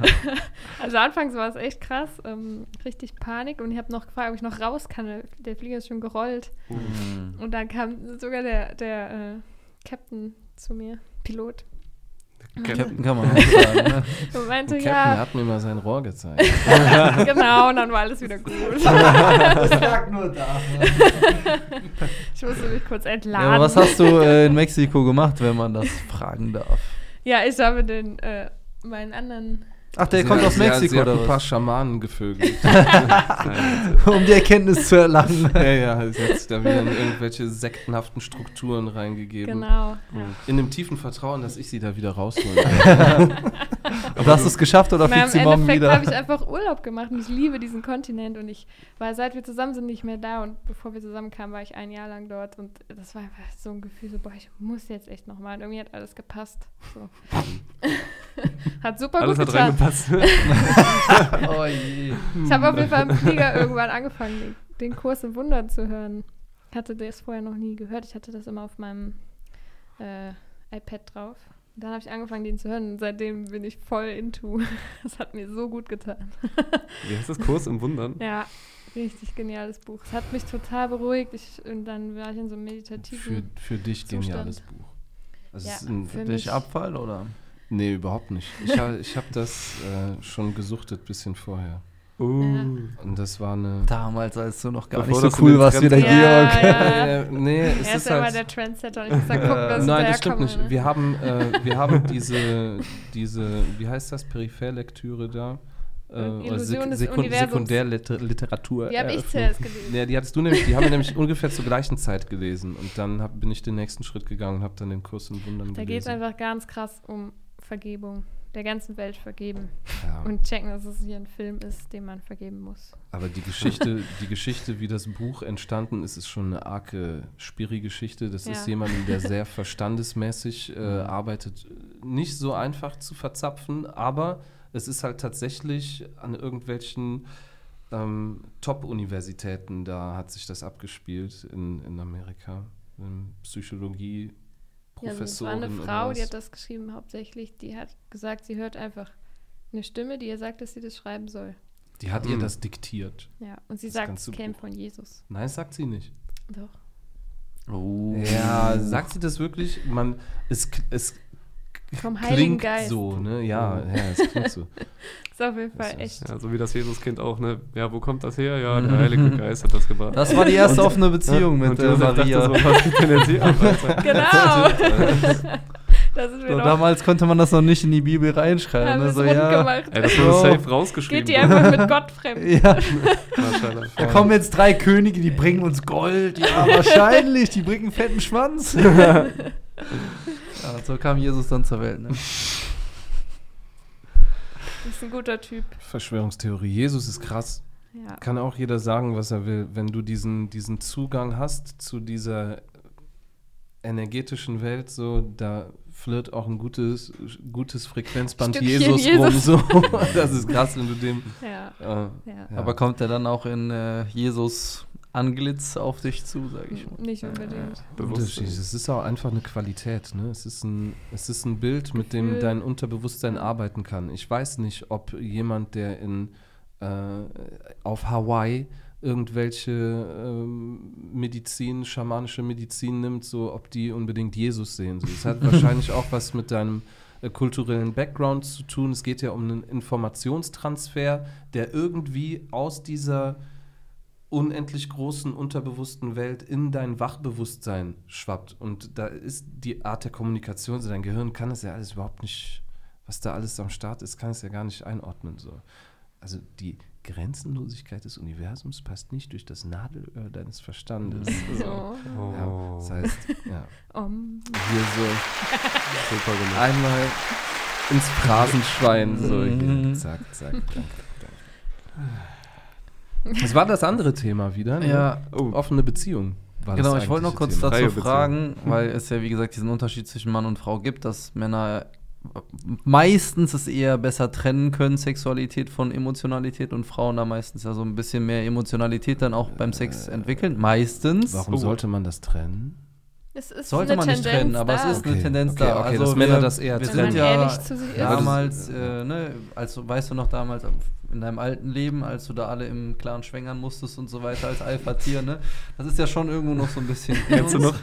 also anfangs war es echt krass. Ähm, richtig Panik. Und ich habe noch gefragt, ob ich noch raus kann. Der Flieger ist schon gerollt. Mhm. Und dann kam sogar der, der äh, Captain zu mir, Pilot. Captain kann man auch sagen, ne? Und meinte, Captain ja, hat mir mal sein Rohr gezeigt. genau, und dann war alles wieder gut. Sag nur da. ich musste mich kurz entladen. Ja, aber was hast du äh, in Mexiko gemacht, wenn man das fragen darf? Ja, ich habe den, äh, meinen anderen. Ach, der Sie kommt hat- aus sie hat- Mexiko sie hat oder ein paar? Schamanen gevögelt. um die Erkenntnis zu erlangen. ja, ja, sie hat sich da wieder in irgendwelche sektenhaften Strukturen reingegeben. Genau. In dem tiefen Vertrauen, dass ich sie da wieder rausholen werde. Aber hast du es geschafft oder Ja. Fliegt Im sie morgen Endeffekt habe ich wieder? einfach Urlaub gemacht und ich liebe diesen Kontinent und ich war, seit wir zusammen sind, nicht mehr da und bevor wir zusammenkamen, war ich ein Jahr lang dort und das war einfach so ein Gefühl, so, boah, ich muss jetzt echt nochmal. Und irgendwie hat alles gepasst. So. hat super Alles gut hat getan. Reingepasst. Oh je. Ich habe auf jeden Fall im Flieger irgendwann angefangen, den, den Kurs im Wundern zu hören. Ich hatte das vorher noch nie gehört. Ich hatte das immer auf meinem äh, iPad drauf. Und dann habe ich angefangen, den zu hören und seitdem bin ich voll into. Das hat mir so gut getan. Wie heißt das? Kurs im Wundern? Ja, richtig geniales Buch. Es hat mich total beruhigt. Ich, und dann war ich in so einem Für, meditativen. für dich Zustand. geniales Buch. Also Ja, es ist ein, für Dich mich- Abfall oder? Nee, überhaupt nicht. Ich habe ich hab das äh, schon gesuchtet, bisschen vorher. Uh. Und das war eine. Damals, als du noch gar Bevor nicht so cool warst wie der Ja, Georg. ja. Äh, nee, es Er ist ist ja immer halt. der Trendsetter und ich muss da gucken, dass ich Nein, das stimmt nicht. Wir haben, äh, wir haben diese, diese, wie heißt das, Peripherlektüre da? Äh, oder Illusion des Sekund Universums. Sekundärliteratur. Die habe ich eröffnet. zuerst gelesen. Ja, die hattest du nämlich, die haben wir nämlich ungefähr zur gleichen Zeit gelesen. Und dann hab, bin ich den nächsten Schritt gegangen und habe dann den Kurs in Wundern Da geht es gelesen. einfach ganz krass um Vergebung. Der ganzen Welt vergeben. Ja. Und checken, dass es hier ein Film ist, den man vergeben muss. Aber die Geschichte, die Geschichte, wie das Buch entstanden ist, ist schon eine arge Spiri-Geschichte. Das ist Ja. jemand, der sehr verstandesmäßig äh, arbeitet. Nicht so einfach zu verzapfen, aber es ist halt tatsächlich an irgendwelchen ähm, Top-Universitäten, da hat sich das abgespielt in, in Amerika. In Psychologie. Ja, also es war Professorin eine Frau, die hat das geschrieben hauptsächlich. Die hat gesagt, sie hört einfach eine Stimme, die ihr sagt, dass sie das schreiben soll. Die hat ihr Hm. das diktiert. Ja, und sie Das sagt, es käme von Jesus. Nein, sagt sie nicht. Doch. Oh. Ja, sagt sie das wirklich? Man, es, es Vom Heiligen klingt Geist. so, ne? Ja, ja, es klingt so. Ist auf jeden Fall Das ist- echt. Ja, so wie das Jesuskind auch, ne? Ja, wo kommt das her? Ja, Mhm. der Heilige Geist hat das gebracht. Das war die erste offene Beziehung mit und äh, Josef dachte Maria. so, was ab. Genau. das So, damals konnte man das noch nicht in die Bibel reinschreiben. haben Ne? So, ja, gemacht. Ey, das wurde Bro. safe rausgeschrieben. Geht die einfach mit Gott fremd. ja, da kommen jetzt drei Könige, die bringen uns Gold. Ja, wahrscheinlich. Die bringen einen fetten Schwanz. Ja, so kam Jesus dann zur Welt. Ne? Das ist ein guter Typ. Verschwörungstheorie. Jesus ist krass. Ja. Kann auch jeder sagen, was er will. Wenn du diesen, diesen Zugang hast zu dieser energetischen Welt, so, da flirrt auch ein gutes, gutes Frequenzband Stückchen Jesus, Jesus. rum. So. Das ist krass, wenn du dem. Ja. Äh. Ja. Aber kommt er dann auch in äh, Jesus Anglitz auf dich zu, sag ich mal. Nicht unbedingt. Unterschied. Es ist auch einfach eine Qualität. Ne? Es, ist ein, es ist ein Bild, mit dem dein Unterbewusstsein arbeiten kann. Ich weiß nicht, ob jemand, der in, äh, auf Hawaii irgendwelche ähm, Medizin, schamanische Medizin nimmt, so ob die unbedingt Jesus sehen. So, es hat wahrscheinlich auch was mit deinem äh, kulturellen Background zu tun. Es geht ja um einen Informationstransfer, der irgendwie aus dieser unendlich großen unterbewussten Welt in dein Wachbewusstsein schwappt. Und da ist die Art der Kommunikation, so dein Gehirn kann es ja alles überhaupt nicht, was da alles am Start ist, kann es ja gar nicht einordnen. So. Also die Grenzenlosigkeit des Universums passt nicht durch das Nadelöhr deines Verstandes. So. Oh. Ja, das heißt, ja, Um, hier so Super gemacht. einmal ins Phrasenschwein. So, Mhm. zack, zack, danke, danke. Das war das andere Thema wieder, ne? Ja, Oh, Offene Beziehung. War genau, ich wollte noch kurz eigentliche dazu fragen, weil es ja, wie gesagt, diesen Unterschied zwischen Mann und Frau gibt, dass Männer meistens es eher besser trennen können, Sexualität von Emotionalität und Frauen da meistens ja so ein bisschen mehr Emotionalität dann auch beim Sex entwickeln. Meistens. Warum Oh. sollte man das trennen? Es ist Sollte eine man nicht Tendenz trennen, aber es ist eine Okay, Tendenz okay, da. okay, also dass Männer wir, das eher wir Wenn sind ja damals, äh, ne, also weißt du noch damals in deinem alten Leben, als du da alle im Clan schwängern musstest und so weiter als Alpha-Tier, ne? Das ist ja schon irgendwo noch so ein bisschen. Kennst du noch?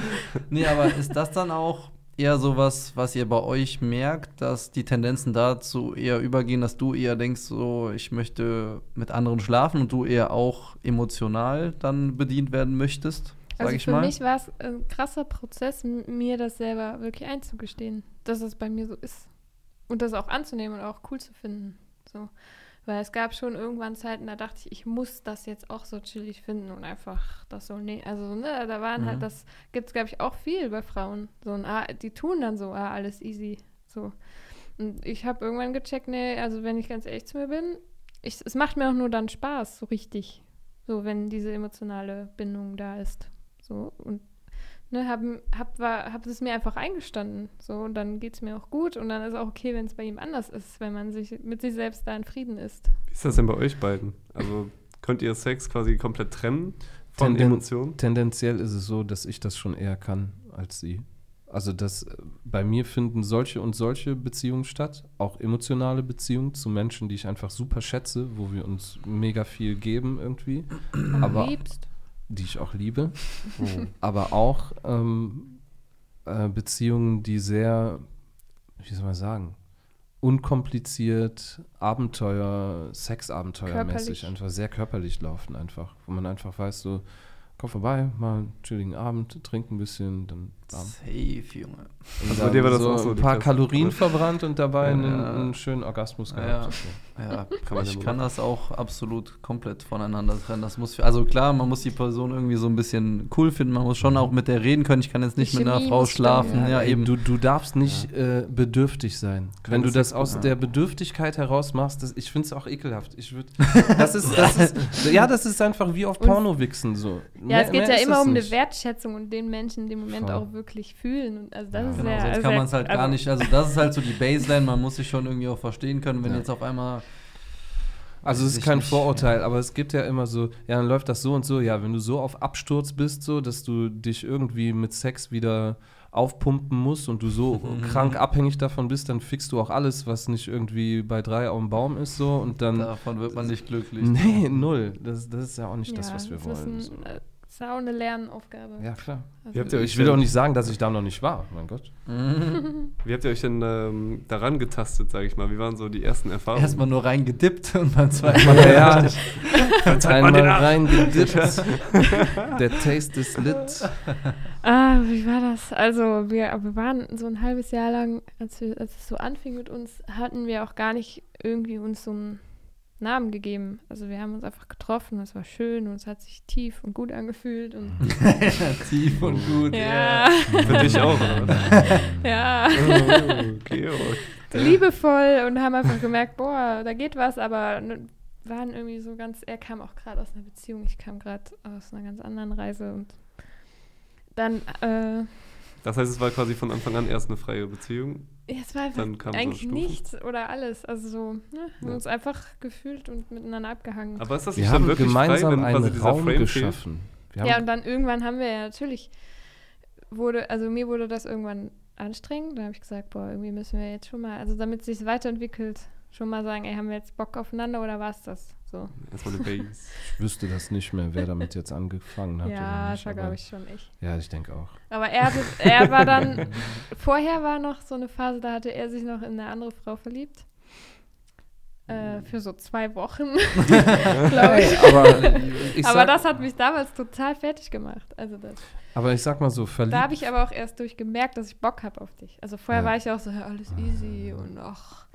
nee, aber ist das dann auch eher sowas, was ihr bei euch merkt, dass die Tendenzen dazu eher übergehen, dass du eher denkst, so, ich möchte mit anderen schlafen und du eher auch emotional dann bedient werden möchtest? Sag Also ich für mal. mich war es ein krasser Prozess, mir das selber wirklich einzugestehen, dass es bei mir so ist. Und das auch anzunehmen und auch cool zu finden. So. Weil es gab schon irgendwann Zeiten, da dachte ich, ich muss das jetzt auch so chillig finden und einfach das so ne Also, ne, da waren Mhm. halt, das gibt es, glaube ich, auch viel bei Frauen. So ein, ah, die tun dann so, ah, alles easy. So. Und ich habe irgendwann gecheckt, nee, also wenn ich ganz ehrlich zu mir bin, ich, es macht mir auch nur dann Spaß, so richtig. So, wenn diese emotionale Bindung da ist. So, und ne, hab, hab, war, hab es mir einfach eingestanden. So, und dann geht es mir auch gut und dann ist auch okay, wenn es bei ihm anders ist, wenn man sich mit sich selbst da in Frieden ist. Wie ist das denn bei euch beiden? Also könnt ihr Sex quasi komplett trennen von Tenden- Emotionen? Tendenziell ist es so, dass ich das schon eher kann als sie. Also das, äh, bei mir finden solche und solche Beziehungen statt, auch emotionale Beziehungen zu Menschen, die ich einfach super schätze, wo wir uns mega viel geben irgendwie, aber liebst. Die ich auch liebe, aber auch ähm, äh, Beziehungen, die sehr, wie soll man sagen, unkompliziert, Abenteuer, Sexabenteuermäßig, einfach sehr körperlich laufen einfach, wo man einfach weiß, so, komm vorbei, mal einen chilligen Abend, trink ein bisschen, dann bam. Safe, Junge. Und Also bei dir war das so auch so, ein paar Kalorien verbrannt und dabei einen, Ja. einen schönen Orgasmus Ja. gehabt. Okay. Ja, Kann man ich ja kann das auch absolut komplett voneinander trennen. Das muss, also klar, man muss die Person irgendwie so ein bisschen cool finden. Man muss schon auch mit der reden können. Ich kann jetzt nicht Die mit einer Frau schlafen. ja. Ja, eben. Du, du darfst nicht äh, bedürftig sein. Wenn du das aus ja. der Bedürftigkeit heraus machst, das, ich finde es auch ekelhaft. Ich würd, das ist, das ist, ja, das ist einfach wie auf Und- Porno-Wichsen so. Ja, Mehr- es geht ja immer um eine. Wertschätzung und den Menschen in dem Moment Voll. auch wirklich fühlen. Und also das Ja. ist Genau, sehr, sonst also kann man es halt gar also- nicht. Also das ist halt so die Baseline. Man muss sich schon irgendwie auch verstehen können, wenn Ja. jetzt auf einmal Also es ist kein Vorurteil, aber es gibt ja immer so, ja, dann läuft das so und so. Ja, wenn du so auf Absturz bist, so, dass du dich irgendwie mit Sex wieder aufpumpen musst und du so krank abhängig davon bist, dann fixst du auch alles, was nicht irgendwie bei drei auf dem Baum ist, so und dann. davon wird man nicht glücklich. Nee, null. Das, das ist ja auch nicht ja, das, was wir das wollen. Ist, so. Ein, äh, ist auch eine Lernaufgabe. Ja, klar. Also, Wie habt ihr euch Ich will auch nicht sagen, dass ich da noch nicht war, mein Gott. Wie habt ihr euch denn ähm, daran getastet, sage ich mal? Wie waren so die ersten Erfahrungen? Erstmal nur reingedippt und beim zweiten Mal. Ja, ja. Einmal reingedippt. Der Taste ist lit. Ah, wie war das? Also, wir, wir waren so ein halbes Jahr lang, als, wir, als es so anfing mit uns, hatten wir auch gar nicht irgendwie uns so einen Namen gegeben. Also, wir haben uns einfach getroffen, es war schön und es hat sich tief und gut angefühlt. Und Tief und gut. ja, Für dich auch, oder? ja, Oh, okay, oh. liebevoll und haben einfach gemerkt, boah, da geht was, aber waren irgendwie so ganz, er kam auch gerade aus einer Beziehung, ich kam gerade aus einer ganz anderen Reise und dann, äh, Das heißt, es war quasi von Anfang an erst eine freie Beziehung. Ja, es war einfach so eigentlich Stufen. nichts oder alles. Also so, ne, wir haben Ja. uns einfach gefühlt und miteinander abgehangen. Aber ist das Wir nicht haben wirklich frei, gemeinsam quasi einen Raum Frame geschaffen. Wir ja, und dann irgendwann haben wir ja natürlich, wurde, also mir wurde das irgendwann anstrengend. Da habe ich gesagt, boah, irgendwie müssen wir jetzt schon mal, also damit es sich weiterentwickelt, schon mal sagen, ey, haben wir jetzt Bock aufeinander oder war es das? So. Erstmal eine Base. ich wüsste das nicht mehr, wer damit jetzt angefangen hat. ja, das war, glaube ich, schon ich. Ja, ich denke auch. Aber er, hatte, er war dann, vorher war noch so eine Phase, da hatte er sich noch in eine andere Frau verliebt. Äh, für so zwei Wochen, glaube ich. aber ich aber sag, das hat mich damals total fertig gemacht. Also das. aber ich sag mal so, verliebt. Da habe ich aber auch erst durch gemerkt, dass ich Bock habe auf dich. Also vorher Ja. war ich auch so, ja, alles easy und ach,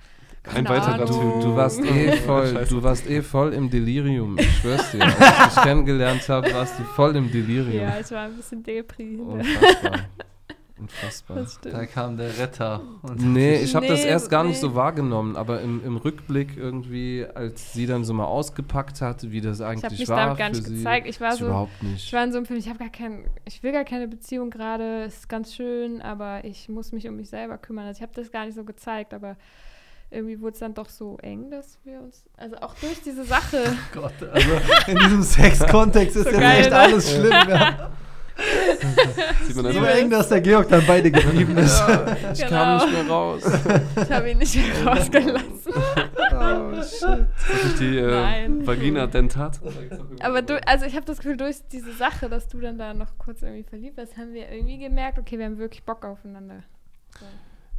Kein keine weiterer Ahnung. Du, du, warst eh voll, du warst eh voll im Delirium, ich schwör's dir. Als ich dich kennengelernt habe, warst du voll im Delirium. Ja, ich war ein bisschen Depri. Unfassbar. Unfassbar. Das. Da kam der Retter. Und Nee, ich habe das Nee, erst gar nicht nee. so wahrgenommen, aber im, im Rückblick irgendwie, als sie dann so mal ausgepackt hat, wie das Ich habe eigentlich mich war damit gar nicht sie, gezeigt. Ich war so, überhaupt ich nicht. war in so einem Film, ich habe gar kein, ich will gar keine Beziehung gerade, es ist ganz schön, aber ich muss mich um mich selber kümmern. Also ich habe das gar nicht so gezeigt, aber irgendwie wurde es dann doch so eng, dass wir uns, also auch durch diese Sache, Gott, also in diesem Sex-Kontext ist So jetzt geil, echt ne? alles schlimm. Ja. Sieht man So eng, dass der Georg dann beide geblieben ist. Ich Genau. kam nicht mehr raus. ich habe ihn nicht mehr rausgelassen. Oh, shit. durch die äh. Vagina-Dentat. Aber du, also ich habe das Gefühl, durch diese Sache, dass du dann da noch kurz irgendwie verliebt warst, haben wir irgendwie gemerkt, okay, wir haben wirklich Bock aufeinander. So.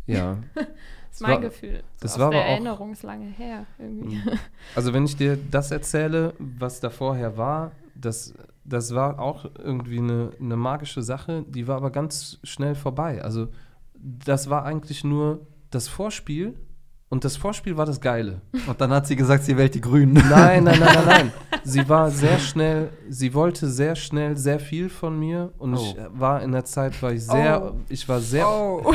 Ja. Das Das ist mein war- Gefühl. So das aus war der aber auch- Erinnerung ist lange her irgendwie. Mhm. Also wenn ich dir das erzähle, was da vorher war, das, das war auch irgendwie eine, eine magische Sache, die war aber ganz schnell vorbei. Also das war eigentlich nur das Vorspiel und das Vorspiel war das Geile. Und dann hat sie gesagt, sie wählt die Grünen. Nein, nein, nein, nein, nein. Sie war sehr schnell, sie wollte sehr schnell sehr viel von mir und ich Oh. war in der Zeit, war ich sehr, Oh. ich war sehr, Oh.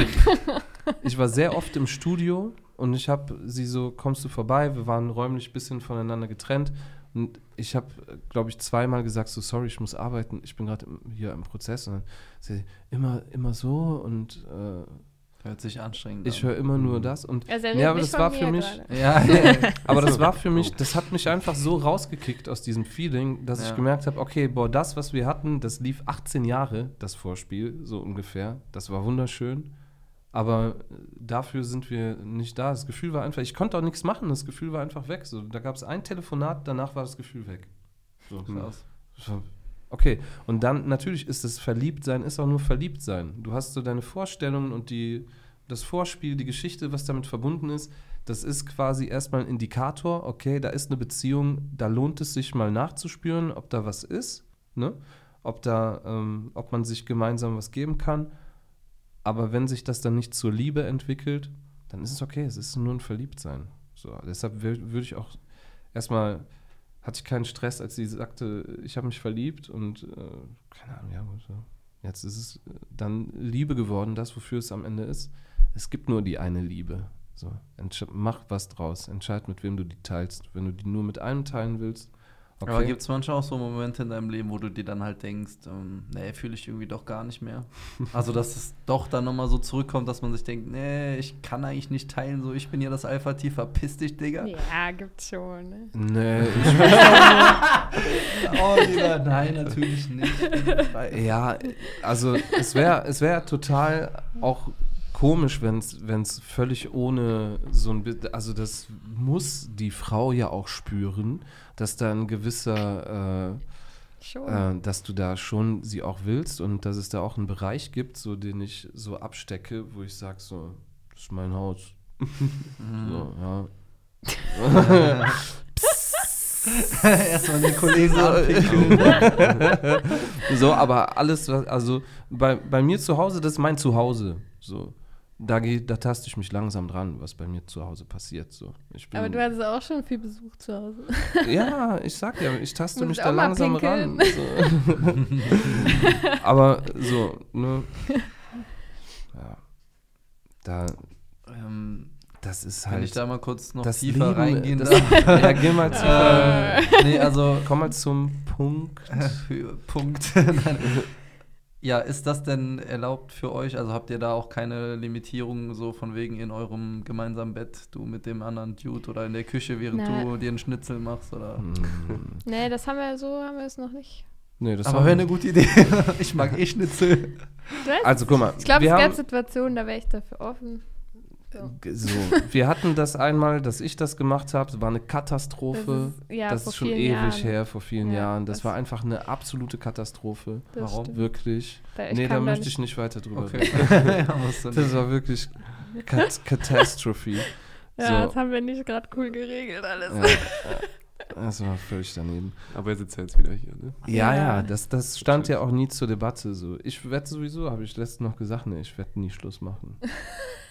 ich war sehr oft im Studio und ich habe sie so, kommst du vorbei? Wir waren räumlich ein bisschen voneinander getrennt und ich habe, glaube ich, zweimal gesagt, so sorry, ich muss arbeiten, ich bin gerade hier im Prozess und dann sie immer, immer so und äh, Hört sich anstrengend Ich höre immer nur das und Also Ja, aber das war für mich- ja, ja. Aber das war für mich, das hat mich einfach so rausgekickt aus diesem Feeling, dass Ja. ich gemerkt habe, okay, boah, das, was wir hatten, das lief 18 Jahre, das Vorspiel, so ungefähr. Das war wunderschön. Aber dafür sind wir nicht da. Das Gefühl war einfach, ich konnte auch nichts machen, das Gefühl war einfach weg. So, da gab es ein Telefonat, danach war das Gefühl weg. So. Krass. So, Okay, und dann natürlich ist es Verliebtsein, ist auch nur Verliebtsein. Du hast so deine Vorstellungen und die, das Vorspiel, die Geschichte, was damit verbunden ist, das ist quasi erstmal ein Indikator, okay, da ist eine Beziehung, da lohnt es sich mal nachzuspüren, ob da was ist, ne? ob, da, ähm, ob man sich gemeinsam was geben kann. Aber wenn sich das dann nicht zur Liebe entwickelt, dann ist es okay, es ist nur ein Verliebtsein. So, deshalb wür- würde ich auch erstmal hatte ich keinen Stress, als sie sagte, ich habe mich verliebt und äh, keine Ahnung, ja, jetzt ist es äh, dann Liebe geworden, das, wofür es am Ende ist. Es gibt nur die eine Liebe. So, mach was draus, entscheid, mit wem du die teilst. Wenn du die nur mit einem teilen willst, okay. Aber gibt es manchmal auch so Momente in deinem Leben, wo du dir dann halt denkst, ähm, nee, fühle ich irgendwie doch gar nicht mehr. Also, dass es doch dann nochmal so zurückkommt, dass man sich denkt, nee, ich kann eigentlich nicht teilen, so ich bin ja das Alpha-Tier, verpiss dich, Digga. Ja, gibt's schon. Ne? Nee, ich, Oh, lieber, nein, natürlich nicht. ja, also es wäre es wär total auch komisch, wenn es völlig ohne so ein Bi- also das muss die Frau ja auch spüren, dass da ein gewisser äh, äh, dass du da schon sie auch willst und dass es da auch einen Bereich gibt, so den ich so abstecke, wo ich sage so, das ist mein Haus. so, ja. Erstmal den Kollegen so, aber alles, was, also bei, bei mir zu Hause, das ist mein Zuhause. So. Da, geh, da taste ich mich langsam dran, was bei mir zu Hause passiert. So. Ich bin, Aber du hattest auch schon viel Besuch zu Hause. Ja, ich sag ja, ich taste mich ich da langsam ran. So. Aber so, ne? Ja. Da, ähm, das ist kann halt. ich da mal kurz noch das tiefer Leben, reingehen? das, da? ja, geh mal tiefer. nee, also Komm mal zum Punkt. Punkt. Nein. Ja, ist das denn erlaubt für euch? Also habt ihr da auch keine Limitierungen so von wegen in eurem gemeinsamen Bett, du mit dem anderen Dude oder in der Küche, während Nein. du dir einen Schnitzel machst? Oder? Hm. Nee, das haben wir so, haben wir es noch nicht. Nee, das Aber wäre eine gute Idee. ich mag eh Schnitzel. Weißt, Also guck mal, ich glaube, es gab Situationen, da wäre ich dafür offen. So. so, wir hatten das einmal, dass ich das gemacht habe, das war eine Katastrophe. Das ist- ja, das vor ist schon ewig Jahren. her, vor vielen Ja, Jahren. Das, das- war einfach eine absolute Katastrophe. Das Warum? stimmt. Wirklich. Da- nee, da möchte nicht- ich nicht weiter drüber Okay. reden. Das war wirklich Kat Katastrophe. Ja, so, das haben wir nicht gerade cool geregelt alles. ja, ja, das war völlig daneben. Aber er sitzt ja jetzt wieder hier, ne? Ja, Ja. ja, das, das stand ja auch nie zur Debatte. So. Ich werde sowieso, habe ich letztens noch gesagt, nee, ich werde nie Schluss machen.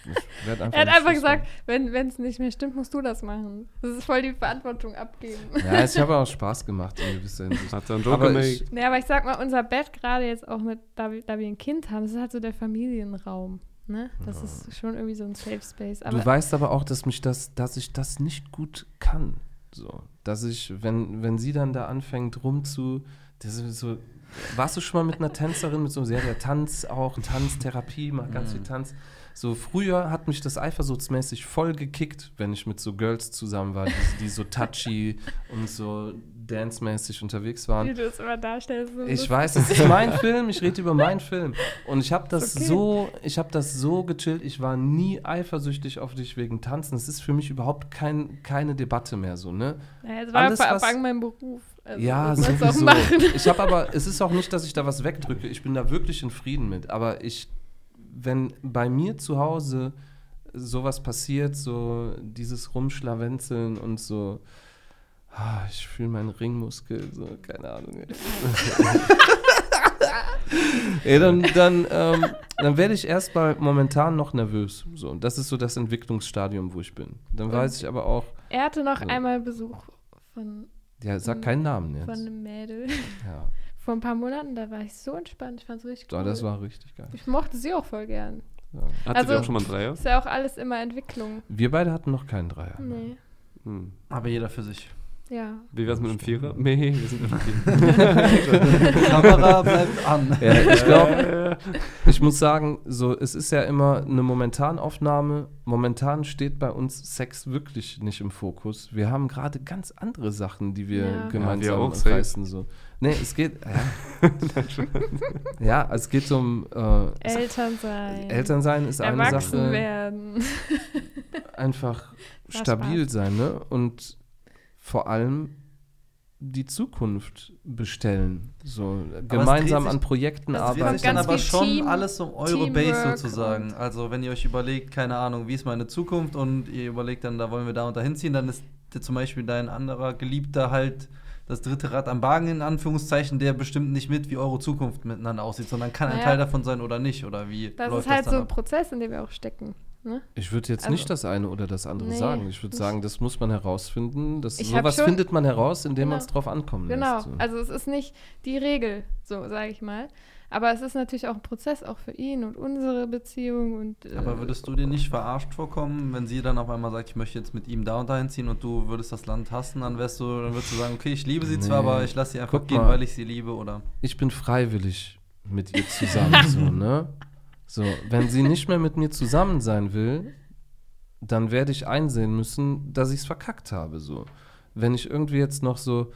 Ich werd Er hat einfach Schluss gesagt, wenn es nicht mehr stimmt, musst du das machen. Das ist voll die Verantwortung abgeben. machen. Ja, es hat aber auch Spaß gemacht in gewisser Hinsicht. Hat Joke Aber ich, Nee, aber ich sag mal, unser Bett gerade jetzt auch mit, da wir, da wir ein Kind haben, das ist halt so der Familienraum. Ne? Das ist schon irgendwie so ein Safe Space. Aber du weißt aber auch, dass mich das, dass ich das nicht gut kann. So, dass ich, wenn, wenn sie dann da anfängt rumzu, das ist so, warst du schon mal mit einer Tänzerin, mit so einer Serie Tanz auch, Tanztherapie, mal ganz viel Tanz. So früher hat mich das eifersuchtsmäßig voll gekickt, wenn ich mit so Girls zusammen war, die, die so touchy und so dance-mäßig unterwegs waren. wie du es immer darstellst. Ich weiß, es ist mein Film, ich rede über meinen Film. Und ich habe das okay. so, ich habe das so gechillt, ich war nie eifersüchtig auf dich wegen Tanzen. Es ist für mich überhaupt kein, keine Debatte mehr so, ne? Naja, es war alles, was- Anfang mein Beruf. Also, ja, sowieso. Ich habe aber, es ist auch nicht, dass ich da was wegdrücke. Ich bin da wirklich in Frieden mit. Aber ich, wenn bei mir zu Hause sowas passiert, so dieses Rumschlawenzeln und so, ah, ich fühle meinen Ringmuskel, so, keine Ahnung. Ey. Dann dann, ähm, dann werde ich erstmal momentan noch nervös. So, und das ist so das Entwicklungsstadium, wo ich bin. Dann weiß ich aber auch, Er hatte noch So. einmal Besuch von, ja, sag keinen Namen von jetzt. einem Mädel Ja, vor ein paar Monaten. Da war ich so entspannt. Ich fand es richtig so, cool. das war richtig geil. ich mochte sie auch voll gern. Ja. Hattet Also- ihr auch schon mal einen Dreier? Ist ja auch alles immer Entwicklung. Wir beide hatten noch keinen Dreier. Nee. Hm. Aber jeder für sich. Ja. Wie wär's mit einem Vierer? Nee, wir sind im Team. Kamera bleibt an. Ja, ich glaube, ich muss sagen, so, es ist ja immer eine Momentanaufnahme. Momentan steht bei uns Sex wirklich nicht im Fokus. Wir haben gerade ganz andere Sachen, die wir Ja. gemeinsam Ja, wir reißen. So. Nee, es geht. Ja, ja es geht um äh, Eltern sein. Elternsein ist eine Erwachsen Sache. werden. Einfach War stabil Spaß. sein, ne? Und vor allem die Zukunft bestellen. So gemeinsam sich- an Projekten Das arbeiten. sich dann aber schon Team- alles um eure Teamwork Base sozusagen. Also wenn ihr euch überlegt, keine Ahnung, wie ist meine Zukunft und ihr überlegt dann, da wollen wir da und da hinziehen, dann ist zum Beispiel dein anderer Geliebter halt das dritte Rad am Wagen in Anführungszeichen, der bestimmt nicht mit, wie eure Zukunft miteinander aussieht, sondern kann ein Naja. Teil davon sein oder nicht oder wie Das läuft ist halt das so ein ab? Prozess, in dem wir auch stecken. Ne? Ich würde jetzt Also- nicht das eine oder das andere Nee, sagen. Ich würde sagen, das muss man herausfinden. Das, Ich sowas schon- findet man heraus, indem Genau. man es drauf ankommen Genau. lässt. So. Also es ist nicht die Regel, so sage ich mal. Aber es ist natürlich auch ein Prozess, auch für ihn und unsere Beziehung. Und, äh, Aber würdest du dir nicht verarscht vorkommen, wenn sie dann auf einmal sagt, ich möchte jetzt mit ihm da und da hinziehen und du würdest das Land hassen, dann wärst du, dann würdest du sagen, okay, ich liebe sie zwar, Nee. aber ich lasse sie einfach Guck gehen, mal. weil ich sie liebe oder. ich bin freiwillig mit ihr zusammen, so, ne? So, wenn sie nicht mehr mit mir zusammen sein will, dann werde ich einsehen müssen, dass ich es verkackt habe, so. Wenn ich irgendwie jetzt noch so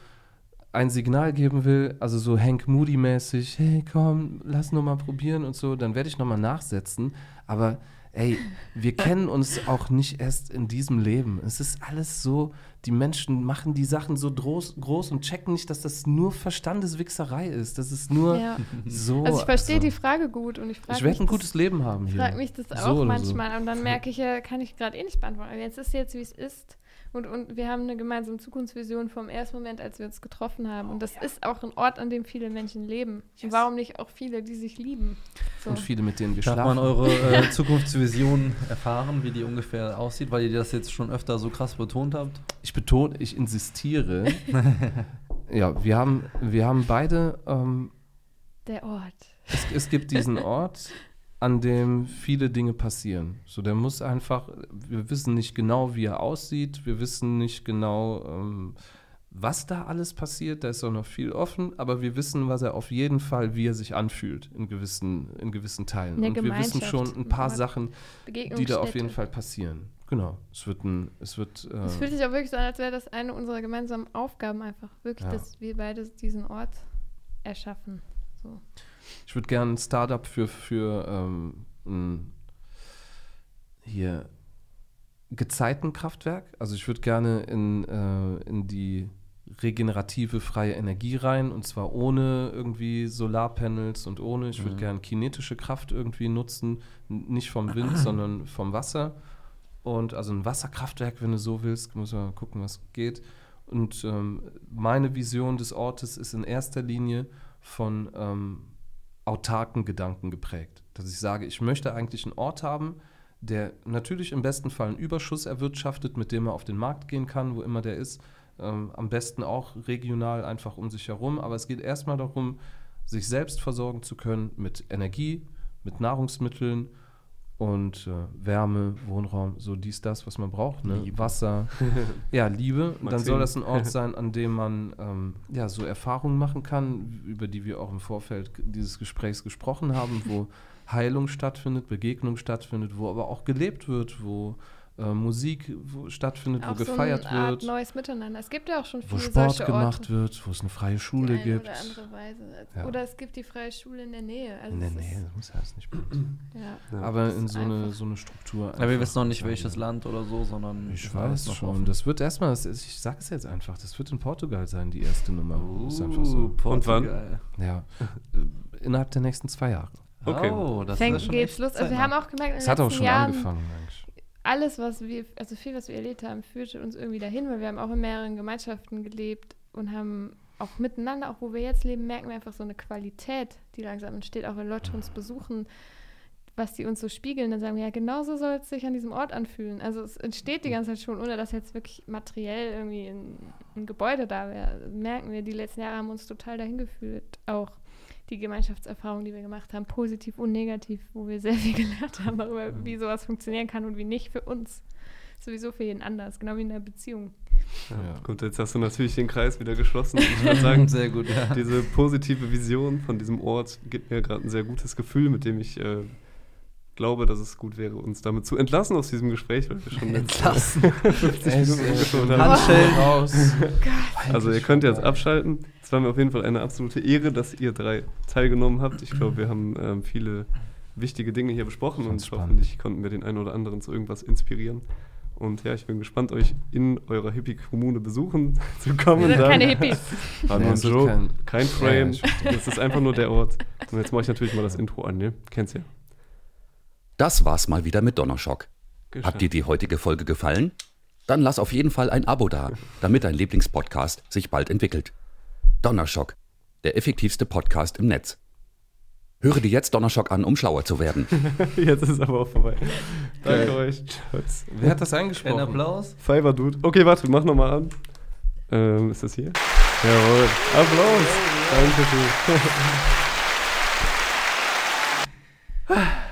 ein Signal geben will, also so Hank Moody-mäßig, hey, komm, lass nur mal probieren und so, dann werde ich noch mal nachsetzen. Aber ey, wir kennen uns auch nicht erst in diesem Leben. Es ist alles so, die Menschen machen die Sachen so groß, groß und checken nicht, dass das nur Verstandeswichserei ist. Das ist nur ja. so. Also ich verstehe also, die Frage gut und ich frage Ich werde ein gutes Leben haben hier. frag mich das So auch so. manchmal. Und dann merke ich ja, kann ich gerade eh nicht beantworten. Jetzt ist jetzt, wie es ist. Und, und wir haben eine gemeinsame Zukunftsvision vom ersten Moment, als wir uns getroffen haben. Und das ist auch ein Ort, an dem viele Menschen leben. Und warum nicht auch viele, die sich lieben? So. Und viele, mit denen wir Darf schlafen. man eure äh, Zukunftsvision erfahren, wie die ungefähr aussieht, weil ihr das jetzt schon öfter so krass betont habt? Ich betone, ich insistiere. ja, wir haben, wir haben beide, ähm, Der Ort. es, es gibt diesen Ort, an dem viele Dinge passieren. So, der muss einfach, wir wissen nicht genau, wie er aussieht, wir wissen nicht genau, ähm, was da alles passiert, da ist auch noch viel offen, aber wir wissen, was er auf jeden Fall, wie er sich anfühlt in gewissen, in gewissen Teilen. Eine Und wir wissen schon ein paar. Sachen, die da auf jeden Fall passieren. Genau. Es wird ein, es wird. Äh, Es fühlt sich auch wirklich so an, als wäre das eine unserer gemeinsamen Aufgaben einfach. Wirklich, Ja. dass wir beide diesen Ort erschaffen. So. Ich würde gerne ein Startup für, für ähm, ein, hier Gezeitenkraftwerk. Also ich würde gerne in, äh, in die regenerative freie Energie rein und zwar ohne irgendwie Solarpanels und ohne. Ich würde Mhm. gerne kinetische Kraft irgendwie nutzen, nicht vom Wind, sondern vom Wasser. Und also ein Wasserkraftwerk, wenn du so willst, muss man mal gucken, was geht. Und ähm, meine Vision des Ortes ist in erster Linie von ähm, autarken Gedanken geprägt. Dass ich sage, ich möchte eigentlich einen Ort haben, der natürlich im besten Fall einen Überschuss erwirtschaftet, mit dem er auf den Markt gehen kann, wo immer der ist. Ähm, am besten auch regional einfach um sich herum. Aber es geht erstmal darum, sich selbst versorgen zu können mit Energie, mit Nahrungsmitteln und äh, Wärme, Wohnraum, so dies, das, was man braucht. Ne? Liebe. Wasser. ja, Liebe. Dann soll das ein Ort sein, an dem man ähm, ja, so Erfahrungen machen kann, über die wir auch im Vorfeld dieses Gesprächs gesprochen haben, wo Heilung stattfindet, Begegnung stattfindet, wo aber auch gelebt wird, wo äh, Musik wo stattfindet, wo Auch so gefeiert eine Art wird, neues Miteinander. Es gibt ja auch schon wo viele Sport solche gemacht Orte. wird, wo es eine freie Schule die eine gibt. Oder andere Weise. Ja. Oder es gibt die freie Schule in der Nähe. Also es nee, ist- das muss ja alles nicht. Ja. Ja. Aber in so eine, so eine Struktur. Ja, wir wissen noch nicht welches Land oder so, sondern Ich weiß noch schon. offen. Das wird erstmal, ich sag es jetzt einfach, das wird in Portugal sein, die erste Nummer. ist einfach Uh, so. Portugal. Ja. Äh, Innerhalb der nächsten zwei Jahre. Okay. Oh, das Fängt, ist schon geht's los. Also wir haben auch gemerkt, in den Es hat auch schon Jahren, angefangen eigentlich. Alles, was wir, also viel, was wir erlebt haben, führte uns irgendwie dahin, weil wir haben auch in mehreren Gemeinschaften gelebt und haben auch miteinander, auch wo wir jetzt leben, merken wir einfach so eine Qualität, die langsam entsteht, auch wenn Leute uns besuchen, was die uns so spiegeln, dann sagen wir, ja, genauso soll es sich an diesem Ort anfühlen. Also es entsteht die ganze Zeit schon, ohne dass jetzt wirklich materiell irgendwie ein, ein Gebäude da wäre. Merken wir, die letzten Jahre haben uns total dahin gefühlt. Auch die Gemeinschaftserfahrungen, die wir gemacht haben, positiv und negativ, wo wir sehr viel gelernt haben darüber, wie sowas funktionieren kann und wie nicht für uns. Sowieso für jeden anders, genau wie in einer Beziehung. Ja. Ja. Gut, jetzt hast du natürlich den Kreis wieder geschlossen. Ich würde sagen, Sehr gut, ja. diese positive Vision von diesem Ort gibt mir gerade ein sehr gutes Gefühl, mit dem ich äh, glaube, dass es gut wäre, uns damit zu entlassen aus diesem Gespräch, weil wir schon Entlassen. 50 Minuten angeschaut haben. Handschellen. raus. Also ihr könnt jetzt abschalten. Es war mir auf jeden Fall eine absolute Ehre, dass ihr drei teilgenommen habt. Ich glaube, wir haben ähm, viele wichtige Dinge hier besprochen und spannend. hoffentlich konnten wir den einen oder anderen zu irgendwas inspirieren. Und ja, ich bin gespannt, euch in eurer Hippie-Kommune besuchen zu kommen. Wir sind dann- keine Hippies. War Nee, nur ein Joke, kein- kein, Frame. Ja, das ist einfach nur der Ort. Und jetzt mache ich natürlich mal das Intro an, ne? Kennst ja. Das war's mal wieder mit Donnerschock. Geschafft. Hat dir die heutige Folge gefallen? Dann lass auf jeden Fall ein Abo da, damit dein Lieblingspodcast sich bald entwickelt. Donnerschock, der effektivste Podcast im Netz. Höre dir jetzt Donnerschock an, um schlauer zu werden. Jetzt ist es aber auch vorbei. Danke euch. Tschüss. Wer hat das Ein eingesprochen? Applaus. Fiverr Dude. Okay, warte, mach nochmal an. Ähm, ist das hier? Jawohl. Applaus. Dankeschön.